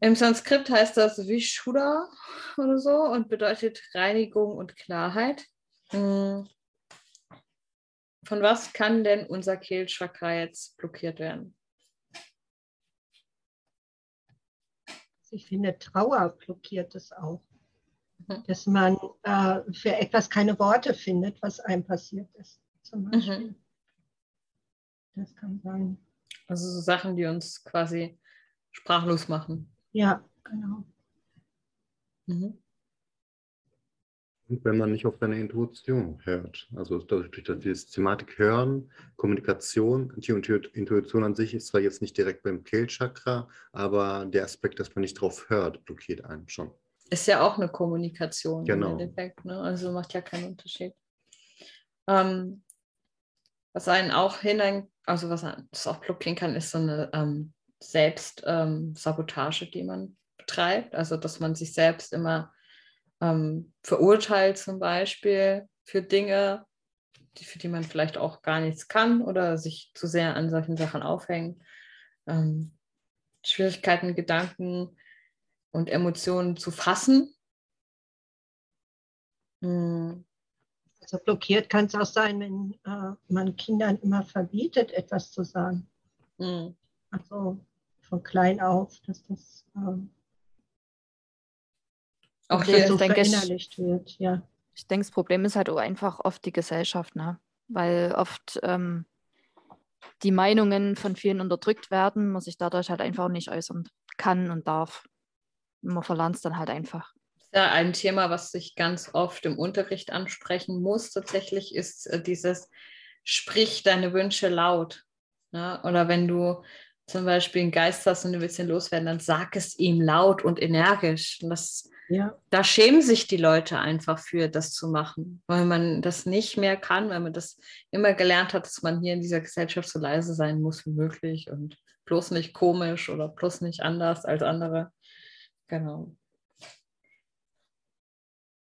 Im Sanskrit heißt das Vishuddha oder so und bedeutet Reinigung und Klarheit. Mm. Von was kann denn unser Kehlchakra jetzt blockiert werden? ich finde, Trauer blockiert es auch. Mhm. Dass man äh, für etwas keine Worte findet, was einem passiert ist. Zum Beispiel. Das kann sein. Also so Sachen, die uns quasi sprachlos machen. Ja, genau. Mhm. Und wenn man nicht auf seine Intuition hört, also durch, die Thematik Hören, Kommunikation, die Intu- Intuition an sich ist zwar jetzt nicht direkt beim Kehlchakra, aber der Aspekt, dass man nicht drauf hört, blockiert einen schon. Ist ja auch eine Kommunikation Genau. im Endeffekt. Ne? Also macht ja keinen Unterschied. Ähm, was einen auch hinein, also was das auch blockieren kann, ist so eine ähm, Selbstsabotage, die man betreibt. Also dass man sich selbst immer ähm, verurteilt zum Beispiel für Dinge, die, für die man vielleicht auch gar nichts kann oder sich zu sehr an solchen Sachen aufhängt. Ähm, Schwierigkeiten, Gedanken und Emotionen zu fassen. Hm, Also blockiert kann es auch sein, wenn äh, man Kindern immer verbietet, etwas zu sagen. hm. Also von klein auf, dass das ähm, Auch hier so denke ich- verinnerlicht wird. Ja, Ich denke, das Problem ist halt auch einfach oft die Gesellschaft, ne? Weil oft ähm, die Meinungen von vielen unterdrückt werden, man sich dadurch halt einfach nicht äußern kann und darf. Man verlernt es dann halt einfach. Ja, ein Thema, was ich ganz oft im Unterricht ansprechen muss, tatsächlich, ist äh, dieses Sprich deine Wünsche laut. Ne? Oder wenn du zum Beispiel einen Geist hast und du willst ihn loswerden, dann sag es ihm laut und energisch. Und das, ja. Da schämen sich die Leute einfach für, das zu machen, weil man das nicht mehr kann, weil man das immer gelernt hat, dass man hier in dieser Gesellschaft so leise sein muss wie möglich und bloß nicht komisch oder bloß nicht anders als andere. Genau.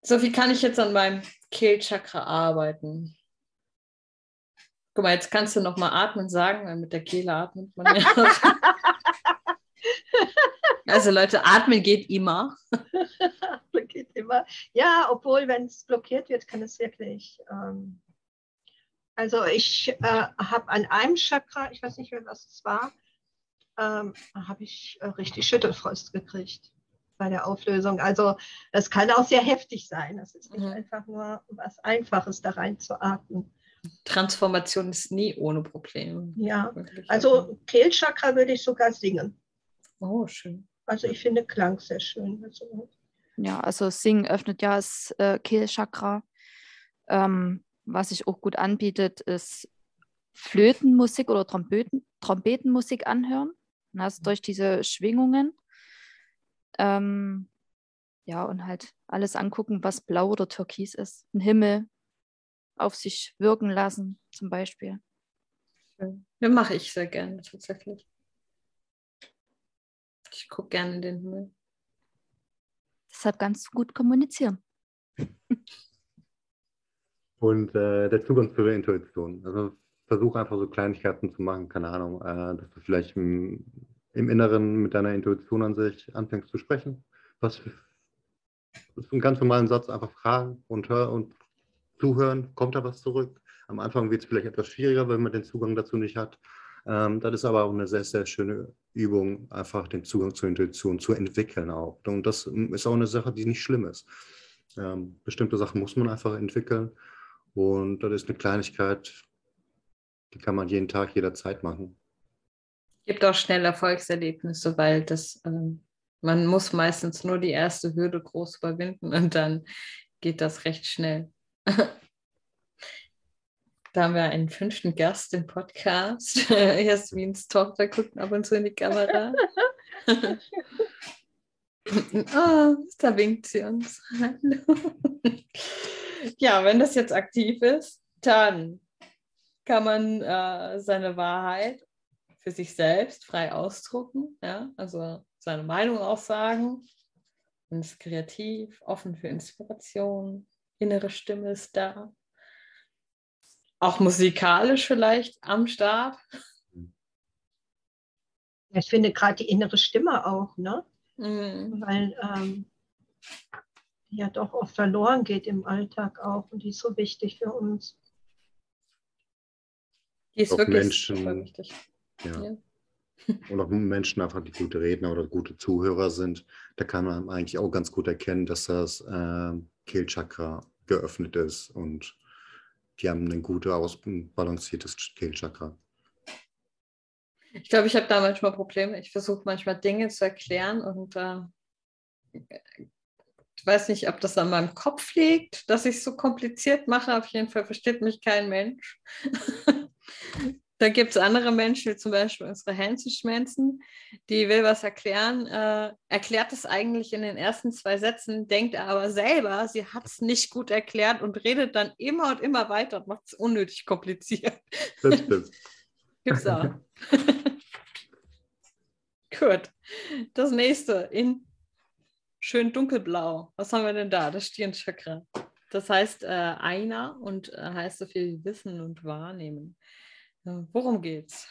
So, wie kann ich jetzt an meinem Kehlchakra arbeiten? Guck mal, jetzt kannst du noch mal atmen sagen, weil mit der Kehle atmet man ja. also Leute, atmen geht immer. geht immer. Ja, obwohl, wenn es blockiert wird, kann es wirklich. Ähm, also ich äh, habe an einem Chakra, ich weiß nicht mehr, was es war, ähm, habe ich äh, richtig Schüttelfrost gekriegt bei der Auflösung. Also das kann auch sehr heftig sein. Das ist nicht mhm. einfach nur was Einfaches, da rein zu atmen. Transformation ist nie ohne Probleme. Ja, also Kehlchakra würde ich sogar singen. Oh, schön. Also ich finde Klang sehr schön. Also, ja, also Singen öffnet ja das äh, Kehlchakra. Ähm, was sich auch gut anbietet, ist Flötenmusik oder Trompeten, Trompetenmusik anhören. Also durch diese Schwingungen. Ähm, ja, und halt alles angucken, was blau oder türkis ist. Ein Himmel, auf sich wirken lassen, zum Beispiel. Ja, mache ich sehr gerne tatsächlich. Ich gucke gerne in den Himmel. Deshalb ganz gut kommunizieren. Und äh, der Zugang zur Intuition. Also versuche einfach so Kleinigkeiten zu machen, keine Ahnung, äh, dass du vielleicht im, im, Inneren mit deiner Intuition an sich anfängst zu sprechen. Was für, einen ganz normalen Satz einfach fragen und hör und zuhören, kommt da was zurück. Am Anfang wird es vielleicht etwas schwieriger, wenn man den Zugang dazu nicht hat. Ähm, das ist aber auch eine sehr, sehr schöne Übung, einfach den Zugang zur Intuition zu entwickeln auch. Und das ist auch eine Sache, die nicht schlimm ist. Ähm, bestimmte Sachen muss man einfach entwickeln. Und das ist eine Kleinigkeit, die kann man jeden Tag, jederzeit machen. Gibt auch schnell Erfolgserlebnisse, weil das, ähm, man muss meistens nur die erste Hürde groß überwinden und dann geht das recht schnell. Da haben wir einen fünften Gast im Podcast. Jasmins Tochter guckt ab und zu in die Kamera. oh, da winkt sie uns. Hallo. ja, wenn das jetzt aktiv ist, dann kann man äh, seine Wahrheit für sich selbst frei ausdrucken, ja? also seine Meinung auch sagen. Man ist kreativ, offen für Inspiration, innere Stimme ist da. Auch musikalisch vielleicht am Start. Ich finde gerade die innere Stimme auch, ne? Mhm. Weil ähm, die ja doch oft verloren geht im Alltag auch und die ist so wichtig für uns. Die ist auch wirklich Menschen, wichtig. Ja. ja. Und auch Menschen einfach, die gute Redner oder gute Zuhörer sind, da kann man eigentlich auch ganz gut erkennen, dass das äh, Kehlchakra geöffnet ist und die haben ein gut ausbalanciertes Kehlchakra. Ich glaube, ich habe da manchmal Probleme. Ich versuche manchmal Dinge zu erklären und äh, ich weiß nicht, ob das an meinem Kopf liegt, dass ich es so kompliziert mache. Auf jeden Fall versteht mich kein Mensch. Da gibt es andere Menschen, wie zum Beispiel unsere Hänseschmenzen, die will was erklären, äh, erklärt es eigentlich in den ersten zwei Sätzen, denkt aber selber, sie hat es nicht gut erklärt und redet dann immer und immer weiter und macht es unnötig kompliziert. Das stimmt. Gibt's auch. Gut. Das nächste in schön dunkelblau. Was haben wir denn da? Das Stirnchakra. Das heißt äh, einer und äh, heißt so viel wie Wissen und Wahrnehmen. Worum geht's?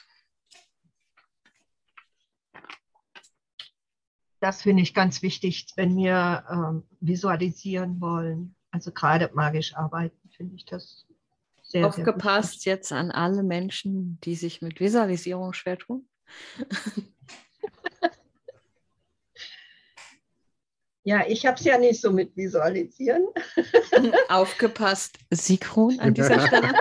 Das finde ich ganz wichtig, wenn wir ähm, visualisieren wollen. Also gerade magisch arbeiten, finde ich das sehr, Aufgepasst sehr jetzt an alle Menschen, die sich mit Visualisierung schwer tun. Ja, ich habe es ja nicht so mit Visualisieren. Aufgepasst, Sigrun an dieser Stelle.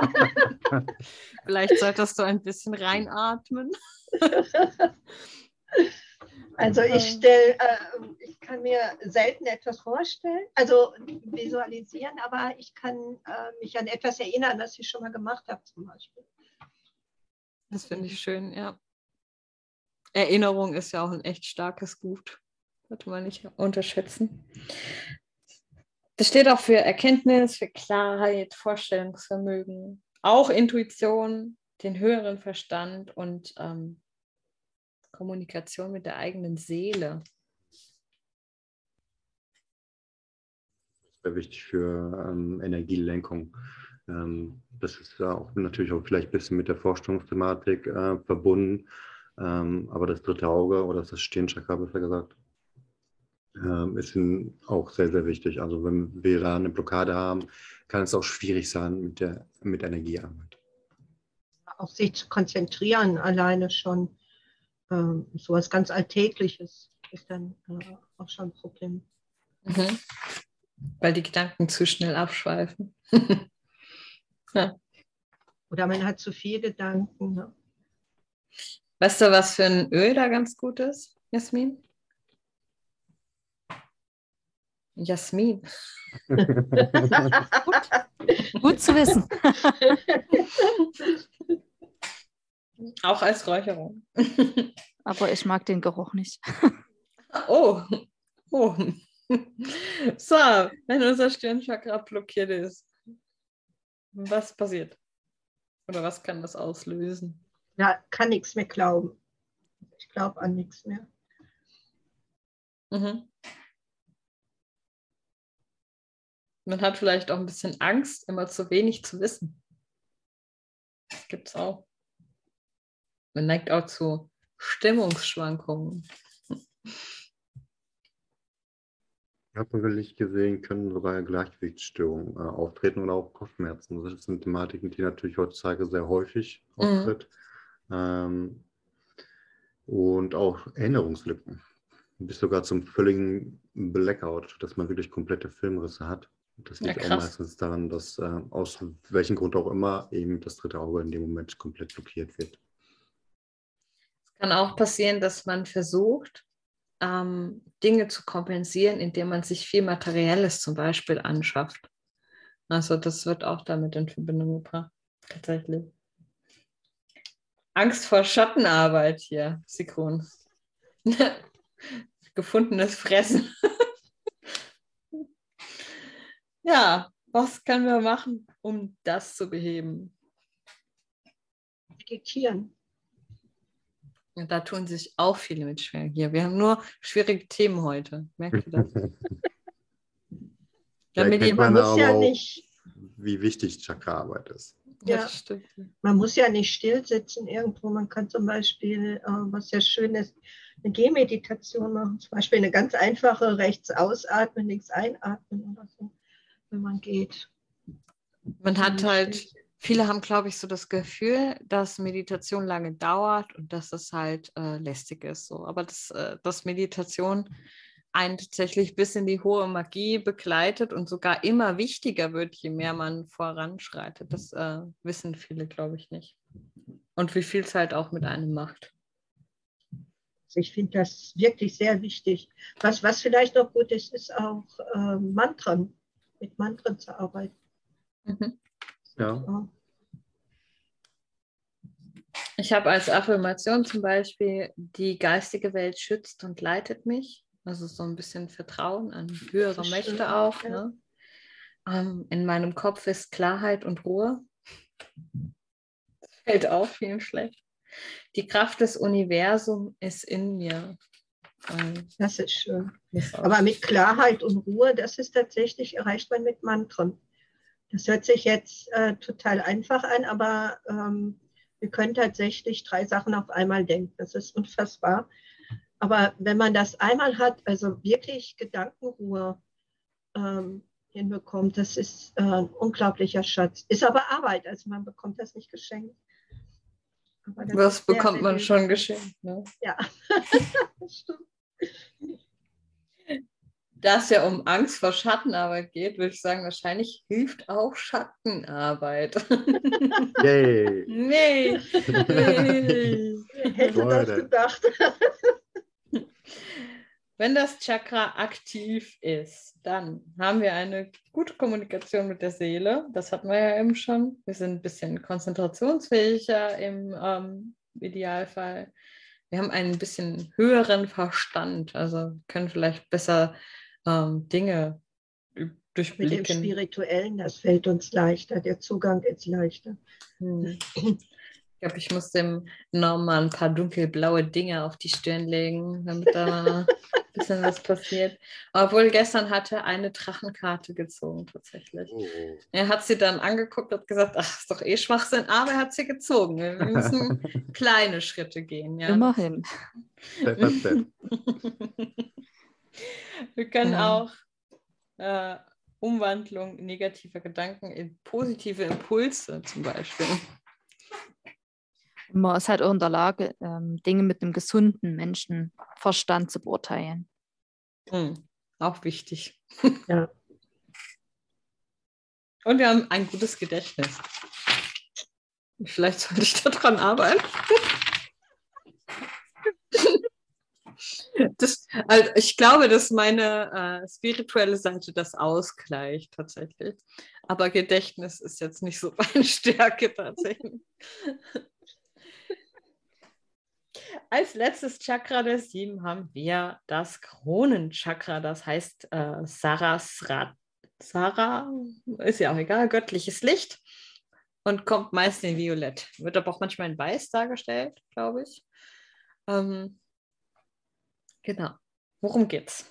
Vielleicht solltest du ein bisschen reinatmen. Also ich stelle, äh, ich kann mir selten etwas vorstellen, also visualisieren, aber ich kann äh, mich an etwas erinnern, das ich schon mal gemacht habe zum Beispiel. Das finde ich schön, ja. Erinnerung ist ja auch ein echt starkes Gut. Sollte man nicht unterschätzen. Das steht auch für Erkenntnis, für Klarheit, Vorstellungsvermögen, auch Intuition, den höheren Verstand und ähm, Kommunikation mit der eigenen Seele. Sehr wichtig für ähm, Energielenkung. Ähm, das ist auch natürlich auch vielleicht ein bisschen mit der Vorstellungsthematik äh, verbunden. Ähm, aber das dritte Auge oder das Stirnchakra, besser gesagt, ähm, ist auch sehr, sehr wichtig. Also wenn wir da eine Blockade haben, kann es auch schwierig sein mit der mit Energiearbeit. Auf sich zu konzentrieren alleine schon, ähm, so was ganz Alltägliches ist dann äh, auch schon ein Problem. Mhm. Weil die Gedanken zu schnell abschweifen. ja. Oder man hat zu viel Gedanken. Ne? Weißt du, was für ein Öl da ganz gut ist, Jasmin? Jasmin. gut. gut zu wissen. Auch als Räucherung. Aber ich mag den Geruch nicht. Oh, oh. So, wenn unser Stirnchakra blockiert ist, was passiert? Oder was kann das auslösen? Ja, kann nichts mehr glauben. Ich glaube an nichts mehr. Mhm. Man hat vielleicht auch ein bisschen Angst, immer zu wenig zu wissen. Das gibt es auch. Man neigt auch zu Stimmungsschwankungen. Körperlich gesehen können sogar Gleichgewichtsstörungen äh, auftreten oder auch Kopfschmerzen. Das sind Thematiken, die natürlich heutzutage sehr häufig mhm. auftreten. Mhm. Ähm, und auch Erinnerungslücken. Bis sogar zum völligen Blackout, dass man wirklich komplette Filmrisse hat. Das liegt ja, auch meistens daran, dass äh, aus welchem Grund auch immer eben das dritte Auge in dem Moment komplett blockiert wird. Es kann auch passieren, dass man versucht, ähm, Dinge zu kompensieren, indem man sich viel Materielles zum Beispiel anschafft. Also das wird auch damit in Verbindung gebracht, tatsächlich. Angst vor Schattenarbeit hier, Sikron. Gefundenes Fressen. Ja, was können wir machen, um das zu beheben? Meditieren. Da tun sich auch viele mit schwer hier. Wir haben nur schwierige Themen heute. Merkt ihr das? Da ja, man muss ja nicht. Wie wichtig Chakraarbeit ist. Ja, stimmt. Man muss ja nicht still sitzen irgendwo. Man kann zum Beispiel, äh, was ja schön ist, eine Gehmeditation machen. Zum Beispiel eine ganz einfache rechts ausatmen, links einatmen oder so wenn man geht. Man hat halt, viele haben, glaube ich, so das Gefühl, dass Meditation lange dauert und dass das halt äh, lästig ist. So. Aber das, äh, dass Meditation einen tatsächlich bis in die hohe Magie begleitet und sogar immer wichtiger wird, je mehr man voranschreitet. Das äh, wissen viele, glaube ich, nicht. Und wie viel es halt auch mit einem macht. Also ich finde das wirklich sehr wichtig. Was, was vielleicht noch gut ist, ist auch äh, Mantren mit Mantren zu arbeiten. Mhm. Ja. Ich habe als Affirmation zum Beispiel, die geistige Welt schützt und leitet mich. Also so ein bisschen Vertrauen an höhere Mächte auch. Ja. Ne? Ähm, in meinem Kopf ist Klarheit und Ruhe. Das fällt auch vielen schlecht. Die Kraft des Universums ist in mir. Das ist schön. Aber mit Klarheit und Ruhe, das ist tatsächlich, erreicht man mit Mantren. Das hört sich jetzt äh, total einfach an, aber ähm, wir können tatsächlich drei Sachen auf einmal denken. Das ist unfassbar. Aber wenn man das einmal hat, also wirklich Gedankenruhe ähm, hinbekommt, das ist äh, ein unglaublicher Schatz. Ist aber Arbeit, also man bekommt das nicht geschenkt. Das, das bekommt man schon geschenkt. Ne? Ja, das stimmt. Da es ja um Angst vor Schattenarbeit geht, würde ich sagen, wahrscheinlich hilft auch Schattenarbeit. Yay! nee. nee. Hätte das Freude. gedacht. Wenn das Chakra aktiv ist, dann haben wir eine gute Kommunikation mit der Seele. Das hatten wir ja eben schon. Wir sind ein bisschen konzentrationsfähiger im ähm, Idealfall. Wir haben einen bisschen höheren Verstand, also können vielleicht besser ähm, Dinge ü- Mit dem durchblicken. Spirituellen, das fällt uns leichter. Der Zugang ist leichter. Hm. Ich glaube, ich muss dem Norman ein paar dunkelblaue Dinge auf die Stirn legen, damit da ein bisschen was passiert. Obwohl gestern hat er eine Drachenkarte gezogen, tatsächlich. Oh. Er hat sie dann angeguckt und gesagt, ach, ist doch eh Schwachsinn, aber er hat sie gezogen. Wir müssen kleine Schritte gehen. Ja. Immerhin. Step by step. Wir können Ja. auch äh, Umwandlung negativer Gedanken in positive Impulse zum Beispiel. Man ist halt auch in der Lage, ähm, Dinge mit einem gesunden Menschenverstand zu beurteilen. Hm, auch wichtig. Ja. Und wir haben ein gutes Gedächtnis. Vielleicht sollte ich daran arbeiten. Das, also ich glaube, dass meine äh, spirituelle Seite das ausgleicht tatsächlich. Aber Gedächtnis ist jetzt nicht so meine Stärke tatsächlich. Als letztes Chakra der sieben haben wir das Kronenchakra, das heißt äh, Sarasrat. Sarah, ist ja auch egal, göttliches Licht und kommt meist in Violett. Wird aber auch manchmal in Weiß dargestellt, glaube ich. Ähm, genau. Worum geht's?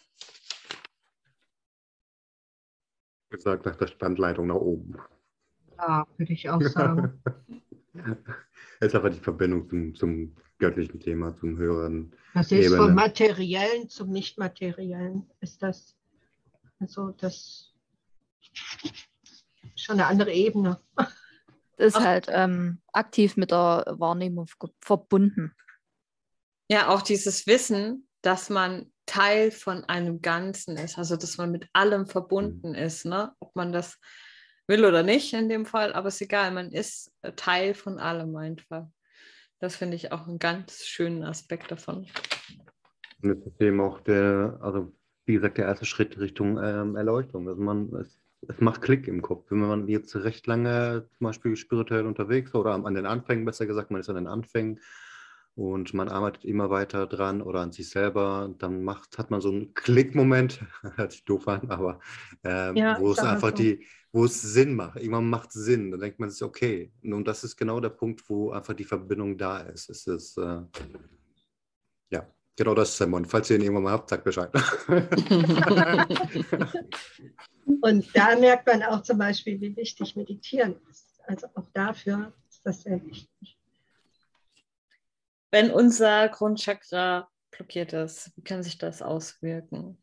Gesagt nach der Standleitung nach oben. Ja, würde ich auch sagen. Es ist einfach die Verbindung zum, zum göttlichen Thema, zum höheren. Das ist Ebene. vom Materiellen zum Nicht-Materiellen. Ist das also das schon eine andere Ebene. Ist Ach. halt ähm, aktiv mit der Wahrnehmung verbunden. Ja, auch dieses Wissen, dass man Teil von einem Ganzen ist, also dass man mit allem verbunden ist, ne? ob man das will oder nicht in dem Fall, aber ist egal, man ist Teil von allem einfach. Das finde ich auch einen ganz schönen Aspekt davon. Und das ist eben auch der, also wie gesagt, der erste Schritt Richtung ähm, Erleuchtung. Also man, es, es macht Klick im Kopf. Wenn man jetzt recht lange zum Beispiel spirituell unterwegs war oder an den Anfängen, besser gesagt, man ist an den Anfängen und man arbeitet immer weiter dran oder an sich selber, dann macht, hat man so einen Klickmoment, hört sich doof an, aber ähm, Ja, wo es einfach so. die, wo es Sinn macht. Irgendwann macht es Sinn. Dann denkt man sich, okay. Und das ist genau der Punkt, wo einfach die Verbindung da ist. Es ist, äh, ja, genau das ist der Mond. Falls ihr ihn irgendwann mal habt, sagt Bescheid. Und da merkt man auch zum Beispiel, wie wichtig Meditieren ist. Also auch dafür ist das sehr wichtig. Wenn unser Grundchakra blockiert ist, wie kann sich das auswirken?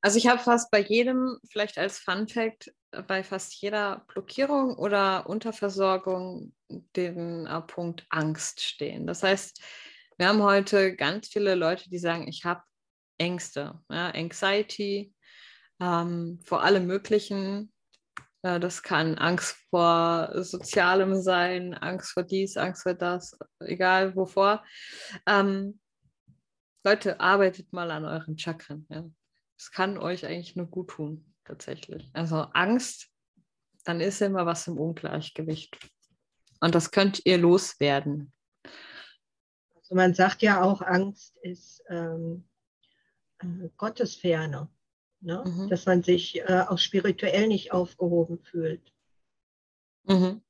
Also ich habe fast bei jedem, vielleicht als Fun Fact, bei fast jeder Blockierung oder Unterversorgung den äh, Punkt Angst stehen. Das heißt, wir haben heute ganz viele Leute, die sagen, ich habe Ängste, ja, Anxiety ähm, vor allem möglichen. Äh, das kann Angst vor Sozialem sein, Angst vor dies, Angst vor das, egal wovor. Ähm, Leute, arbeitet mal an euren Chakren. Ja. Es kann euch eigentlich nur gut tun, tatsächlich. Also Angst, dann ist immer was im Ungleichgewicht. Und das könnt ihr loswerden. Also man sagt ja auch, Angst ist ähm, äh, Gottesferne. Ne? Mhm. Dass man sich äh, auch spirituell nicht aufgehoben fühlt. Mhm.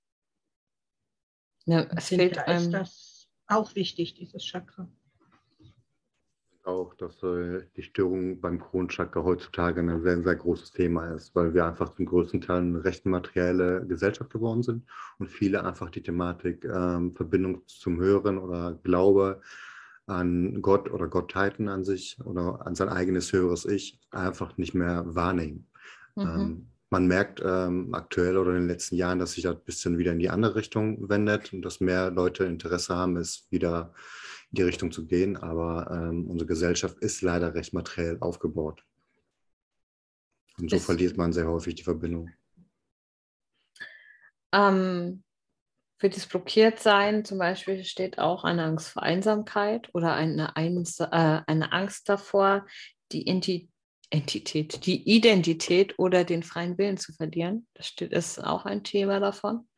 Ja, es fehlt da ist einem. das auch wichtig, dieses Chakra. Auch, dass äh, die Störung beim Kronchakra heutzutage ein sehr, sehr großes Thema ist, weil wir einfach zum größten Teil eine recht materielle Gesellschaft geworden sind und viele einfach die Thematik ähm, Verbindung zum Höheren oder Glaube an Gott oder Gottheiten an sich oder an sein eigenes höheres Ich einfach nicht mehr wahrnehmen. Mhm. Ähm, man merkt ähm, aktuell oder in den letzten Jahren, dass sich das ein bisschen wieder in die andere Richtung wendet und dass mehr Leute Interesse haben, es wieder in die Richtung zu gehen, aber ähm, unsere Gesellschaft ist leider recht materiell aufgebaut. Und so Ist- verliert man sehr häufig die Verbindung. Ähm, für das Blockiertsein zum Beispiel steht auch eine Angst vor Einsamkeit oder eine, Eins, äh, eine Angst davor, die Enti Entität, die Identität oder den freien Willen zu verlieren. Das steht, ist auch ein Thema davon.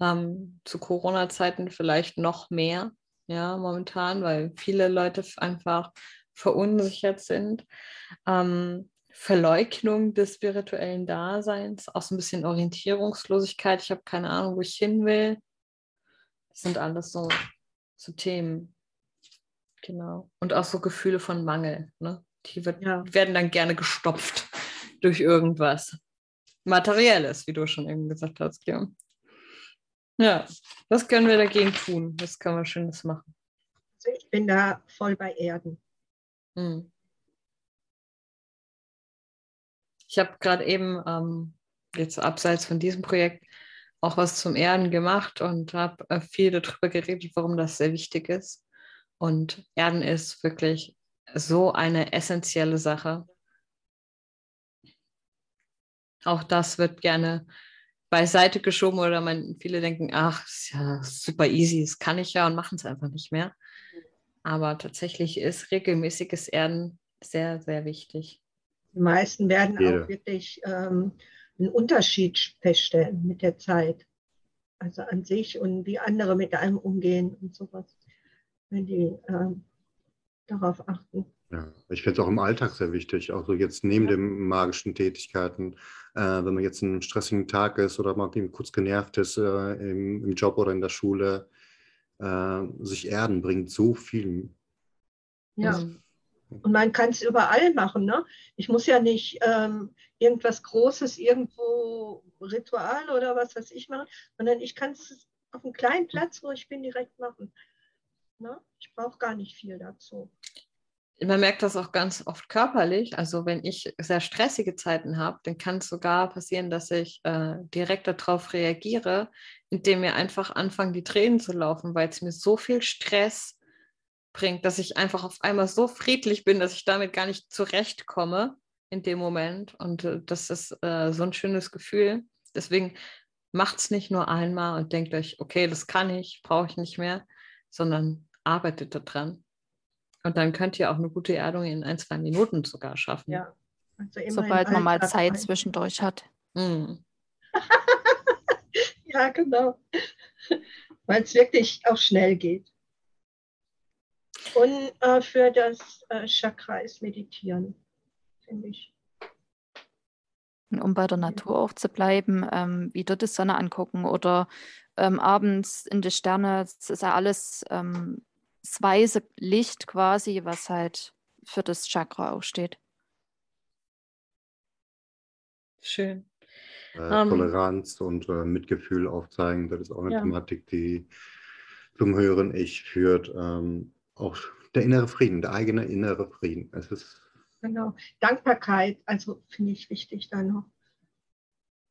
Ähm, zu Corona-Zeiten vielleicht noch mehr, ja, momentan, weil viele Leute einfach verunsichert sind. Ähm, Verleugnung des spirituellen Daseins, auch so ein bisschen Orientierungslosigkeit. Ich habe keine Ahnung, wo ich hin will. Das sind alles so, so Themen. Genau. Und auch so Gefühle von Mangel. Ne? Die wird, Ja. werden dann gerne gestopft durch irgendwas. Materielles, wie du schon eben gesagt hast, Kim. Ja, was können wir dagegen tun? Was können wir Schönes machen? Also ich bin da voll bei Erden. Hm. Ich habe gerade eben, ähm, jetzt abseits von diesem Projekt, auch was zum Erden gemacht und habe äh, viel darüber geredet, warum das sehr wichtig ist. Und Erden ist wirklich so eine essentielle Sache. Auch das wird gerne beiseite geschoben oder man, viele denken, ach, ist ja super easy, das kann ich ja und machen es einfach nicht mehr. Aber tatsächlich ist regelmäßiges Erden sehr, sehr wichtig. Die meisten werden Jede. auch wirklich ähm, einen Unterschied feststellen mit der Zeit. Also an sich und wie andere mit einem umgehen und sowas, wenn die ähm, darauf achten. Ja, ich finde es auch im Alltag sehr wichtig, auch so jetzt neben Ja. den magischen Tätigkeiten, äh, wenn man jetzt einen stressigen Tag ist oder mal kurz genervt ist äh, im, im Job oder in der Schule, äh, sich erden bringt so viel. Ja. Mhm. Und man kann es überall machen. Ne? Ich muss ja nicht ähm, irgendwas Großes irgendwo Ritual oder was weiß ich machen, sondern ich kann es auf einem kleinen Platz, wo ich bin, direkt machen. Ne? Ich brauche gar nicht viel dazu. Man merkt das auch ganz oft körperlich. Also wenn ich sehr stressige Zeiten habe, dann kann es sogar passieren, dass ich äh, direkt darauf reagiere, indem mir einfach anfangen, die Tränen zu laufen, weil es mir so viel Stress bringt, dass ich einfach auf einmal so friedlich bin, dass ich damit gar nicht zurechtkomme in dem Moment. Und äh, das ist äh, so ein schönes Gefühl. Deswegen macht es nicht nur einmal und denkt euch, okay, das kann ich, brauche ich nicht mehr, sondern arbeitet daran. Und dann könnt ihr auch eine gute Erdung in ein, zwei Minuten sogar schaffen. Ja. Also Sobald man mal Zeit rein. zwischendurch hat. Mm. Ja, genau. Weil es wirklich auch schnell geht. Und äh, für das äh, Chakra ist Meditieren, finde ich. Und um bei der Natur auch zu bleiben, ähm, wieder die Sonne angucken oder ähm, abends in die Sterne. Das ist ja alles ähm, das weiße Licht quasi, was halt für das Chakra auch steht. Schön. Äh, Ähm. Toleranz und äh, Mitgefühl aufzeigen, das ist auch eine Ja. Thematik, die zum höheren Ich führt. Ähm, auch der innere Frieden, der eigene innere Frieden. Es ist Genau. Dankbarkeit, also finde ich wichtig da noch.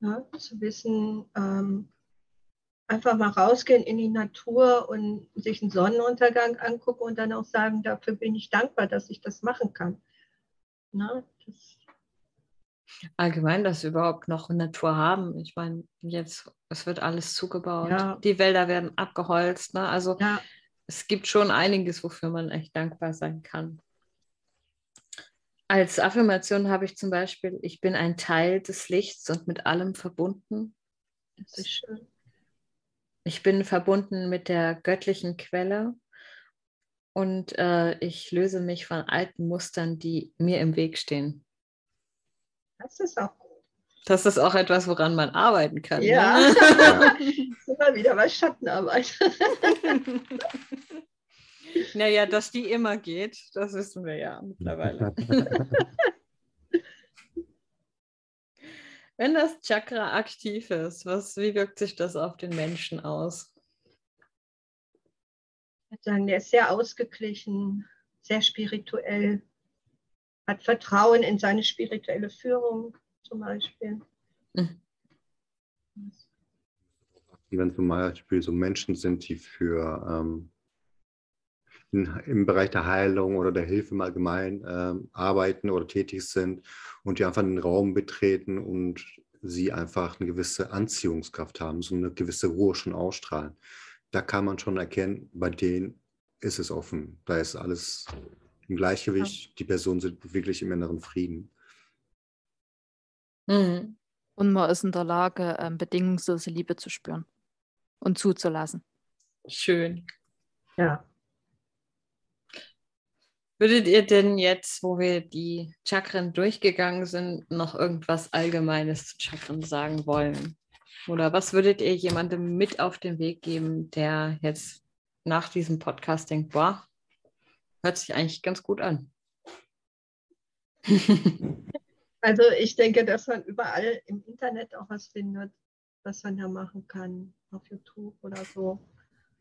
Ja, zu wissen, ähm, einfach mal rausgehen in die Natur und sich einen Sonnenuntergang angucken und dann auch sagen, dafür bin ich dankbar, dass ich das machen kann. Na, das, Allgemein, dass wir überhaupt noch Natur haben. Ich meine, jetzt, es wird alles zugebaut. Ja. Die Wälder werden abgeholzt. Ne? Also ja, es gibt schon einiges, wofür man echt dankbar sein kann. Als Affirmation habe ich zum Beispiel, ich bin ein Teil des Lichts und mit allem verbunden. das ist schön. Ich bin verbunden mit der göttlichen Quelle und äh, ich löse mich von alten Mustern, die mir im Weg stehen. Das ist auch gut. Das ist auch etwas, woran man arbeiten kann. Ja. Ne? Immer wieder bei Schattenarbeit. naja, dass die immer geht, das wissen wir ja mittlerweile. Wenn das Chakra aktiv ist, was, wie wirkt sich das auf den Menschen aus? Ich würde sagen, der ist sehr ausgeglichen, sehr spirituell, hat Vertrauen in seine spirituelle Führung zum Beispiel. Mhm. wenn zum Beispiel so Menschen sind, die für ähm, in, im Bereich der Heilung oder der Hilfe im Allgemeinen äh, arbeiten oder tätig sind und die einfach den Raum betreten und sie einfach eine gewisse Anziehungskraft haben, so eine gewisse Ruhe schon ausstrahlen. Da kann man schon erkennen, bei denen ist es offen. Da ist alles im Gleichgewicht. Ja. Die Personen sind wirklich im inneren Frieden. Mhm. Und man ist in der Lage, ähm, bedingungslose Liebe zu spüren und zuzulassen. Schön. Ja. Würdet ihr denn jetzt, wo wir die Chakren durchgegangen sind, noch irgendwas Allgemeines zu Chakren sagen wollen? Oder was würdet ihr jemandem mit auf den Weg geben, der jetzt nach diesem Podcast denkt, boah, hört sich eigentlich ganz gut an? Also ich denke, dass man überall im Internet auch was findet, was man da machen kann, auf YouTube oder so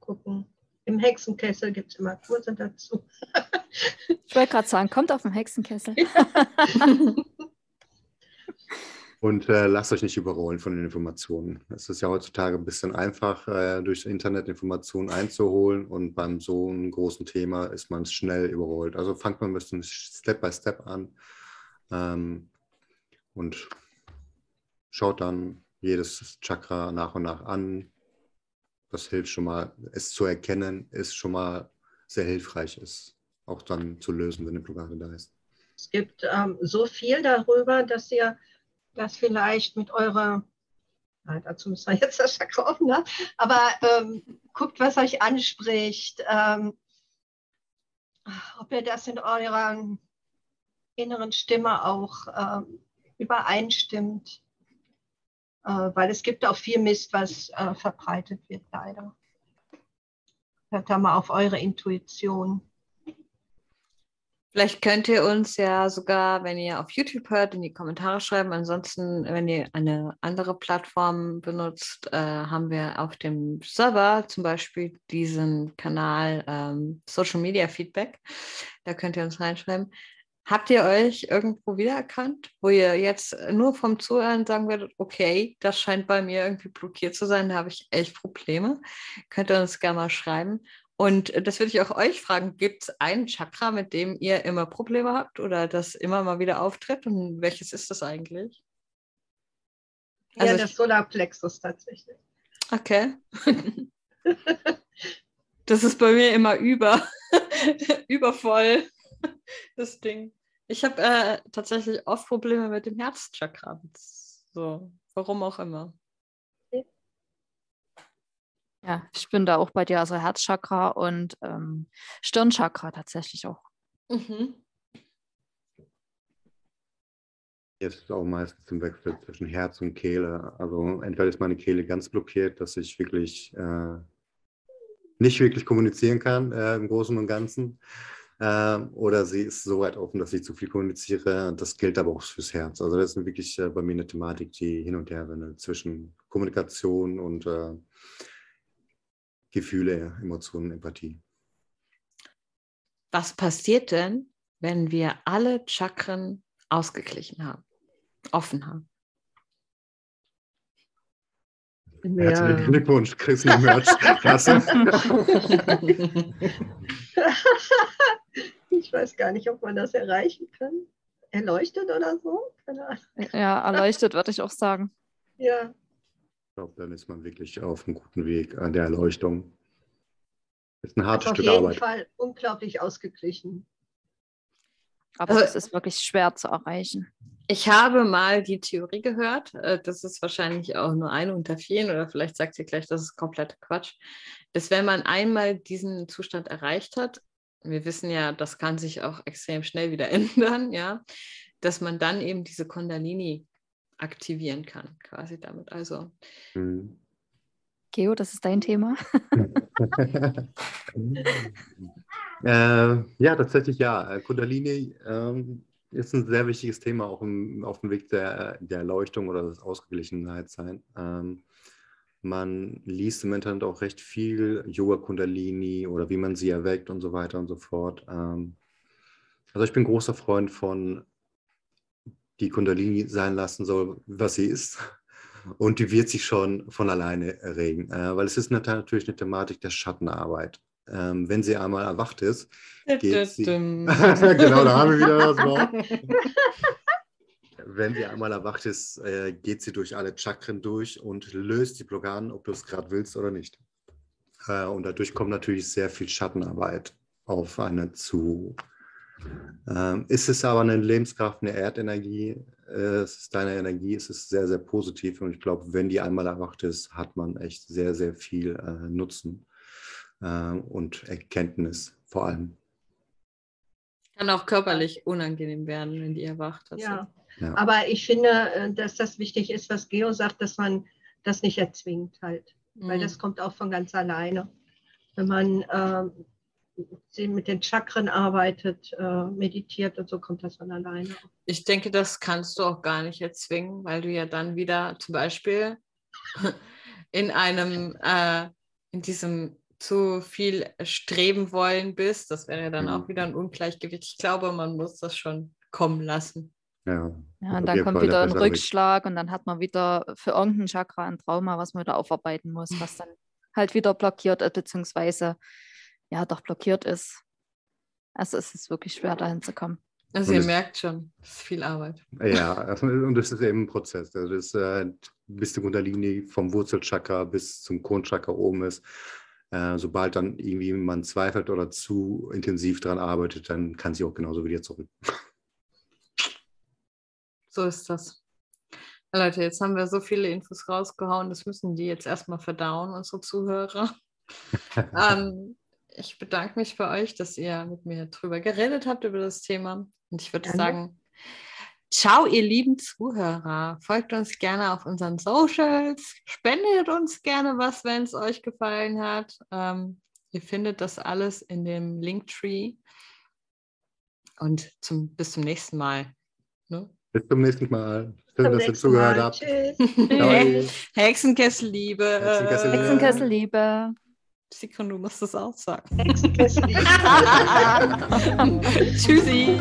gucken. Im Hexenkessel gibt es immer Kurse dazu. ich wollte gerade sagen, kommt auf den Hexenkessel. Und äh, lasst euch nicht überrollen von den Informationen. Es ist ja heutzutage ein bisschen einfach, äh, durch Internet Informationen einzuholen und beim so einem großen Thema ist man schnell überrollt. Also fangt man ein bisschen Step by Step an. Ähm, und schaut dann jedes Chakra nach und nach an. Das hilft schon mal, es zu erkennen, ist schon mal sehr hilfreich ist, auch dann zu lösen, wenn eine Blockade da ist. Es gibt ähm, so viel darüber, dass ihr das vielleicht mit eurer, na, dazu müssen wir jetzt das verkaufen, ne? aber ähm, guckt, was euch anspricht, ähm, ob ihr das in eurer inneren Stimme auch ähm, übereinstimmt. Äh, weil es gibt auch viel Mist, was äh, verbreitet wird, leider. Hört da mal auf eure Intuition. Vielleicht könnt ihr uns ja sogar, wenn ihr auf YouTube hört, in die Kommentare schreiben. Ansonsten, wenn ihr eine andere Plattform benutzt, äh, haben wir auf dem Server zum Beispiel diesen Kanal ähm, Social Media Feedback. Da könnt ihr uns reinschreiben. Habt ihr euch irgendwo wiedererkannt, wo ihr jetzt nur vom Zuhören sagen werdet, okay, das scheint bei mir irgendwie blockiert zu sein, da habe ich echt Probleme? Könnt ihr uns gerne mal schreiben. Und das würde ich auch euch fragen, gibt es ein Chakra, mit dem ihr immer Probleme habt oder das immer mal wieder auftritt? Und welches ist das eigentlich? Ja, also das Solarplexus tatsächlich. Okay. das ist bei mir immer über, übervoll. das Ding. Ich habe äh, tatsächlich oft Probleme mit dem Herzchakra. So, warum auch immer. Ja, ich bin da auch bei dir, also Herzchakra und ähm, Stirnchakra tatsächlich auch. Mhm. Jetzt ist auch meistens im Wechsel zwischen Herz und Kehle. Also entweder ist meine Kehle ganz blockiert, dass ich wirklich äh, nicht wirklich kommunizieren kann äh, im Großen und Ganzen. Ähm, oder sie ist so weit offen, dass ich zu viel kommuniziere. Das gilt aber auch fürs Herz. Also das ist wirklich äh, bei mir eine Thematik, die hin und her wendet zwischen Kommunikation und äh, Gefühle, Emotionen, Empathie. Was passiert denn, wenn wir alle Chakren ausgeglichen haben, offen haben? Ja. Herzlichen Glückwunsch, Chris Merch. Klasse. Ich weiß gar nicht, ob man das erreichen kann. Erleuchtet oder so? Ja, erleuchtet würde ich auch sagen. Ja. Ich glaube, dann ist man wirklich auf einem guten Weg an der Erleuchtung. Ist ein hartes Stück Arbeit. Auf jeden Fall unglaublich ausgeglichen. Aber also, es ist wirklich schwer zu erreichen. Ich habe mal die Theorie gehört, äh, das ist wahrscheinlich auch nur eine unter vielen, oder vielleicht sagt ihr gleich, das ist kompletter Quatsch, dass wenn man einmal diesen Zustand erreicht hat, wir wissen ja, das kann sich auch extrem schnell wieder ändern, ja, dass man dann eben diese Kundalini aktivieren kann, quasi damit. Also. Mhm. Geo, das ist dein Thema. äh, ja, tatsächlich ja. Äh, Kundalini ähm, ist ein sehr wichtiges Thema, auch im, auf dem Weg der, der Erleuchtung oder des Ausgeglichenheitssein. Ähm, man liest im Internet auch recht viel Yoga Kundalini oder wie man sie erweckt und so weiter und so fort. Ähm, also ich bin großer Freund von, die Kundalini sein lassen soll, was sie ist. Und die wird sich schon von alleine erregen, äh, weil es ist natürlich eine Thematik der Schattenarbeit. ähm, wenn sie einmal erwacht ist, geht sie. Genau, da haben wir wieder das Wort. Wenn sie einmal erwacht ist, äh, geht sie durch alle Chakren durch und löst die Blockaden, ob du es gerade willst oder nicht. Äh, und dadurch kommt natürlich sehr viel Schattenarbeit auf eine zu. Ähm, ist es aber eine Lebenskraft, eine Erdenergie, äh, es ist deine Energie, es ist sehr, sehr positiv. Und ich glaube, wenn die einmal erwacht ist, hat man echt sehr, sehr viel äh, Nutzen äh, und Erkenntnis vor allem. Kann auch körperlich unangenehm werden, wenn die erwacht. Also. Ja. Ja. Aber ich finde, äh, dass das wichtig ist, was Geo sagt, dass man das nicht erzwingt halt. Weil Mhm. das kommt auch von ganz alleine. Wenn man ähm, sie mit den Chakren arbeitet, äh, meditiert und so kommt das von alleine. Ich denke, das kannst du auch gar nicht erzwingen, weil du ja dann wieder zum Beispiel in einem, äh, in diesem zu viel streben wollen bist. Das wäre ja dann Mhm. auch wieder ein Ungleichgewicht. Ich glaube, man muss das schon kommen lassen. Ja, Ja, und dann kommt Fall wieder ein. Rückschlag und dann hat man wieder für irgendein Chakra ein Trauma, was man wieder aufarbeiten muss, was dann halt wieder blockiert, äh, beziehungsweise ja doch blockiert ist. Also es ist wirklich schwer, dahin zu kommen. Also Und ihr merkt schon, es ist viel Arbeit. Ja, und das ist eben ein Prozess. Also das, äh, bis die Kundalini vom Wurzelchakra bis zum Kronchakra oben ist. Äh, sobald dann irgendwie man zweifelt oder zu intensiv daran arbeitet, dann kann sie auch genauso wieder zurück. So ist das. Leute, jetzt haben wir so viele Infos rausgehauen, das müssen die jetzt erstmal verdauen, unsere Zuhörer. ähm, ich bedanke mich bei euch, dass ihr mit mir drüber geredet habt, über das Thema. Und ich würde Gerne. sagen, ciao, ihr lieben Zuhörer. Folgt uns gerne auf unseren Socials. Spendet uns gerne was, wenn es euch gefallen hat. Ähm, ihr findet das alles in dem Linktree. Und zum, bis zum nächsten Mal. Ne? Bis zum nächsten Mal. Schön, Zum dass ihr zugehört Mal. habt. Tschüss. Ciao. Hexenkesselliebe. Hexenkesselliebe. Äh, Hexenkesselliebe. Sikon, du musst das auch sagen. Tschüssi.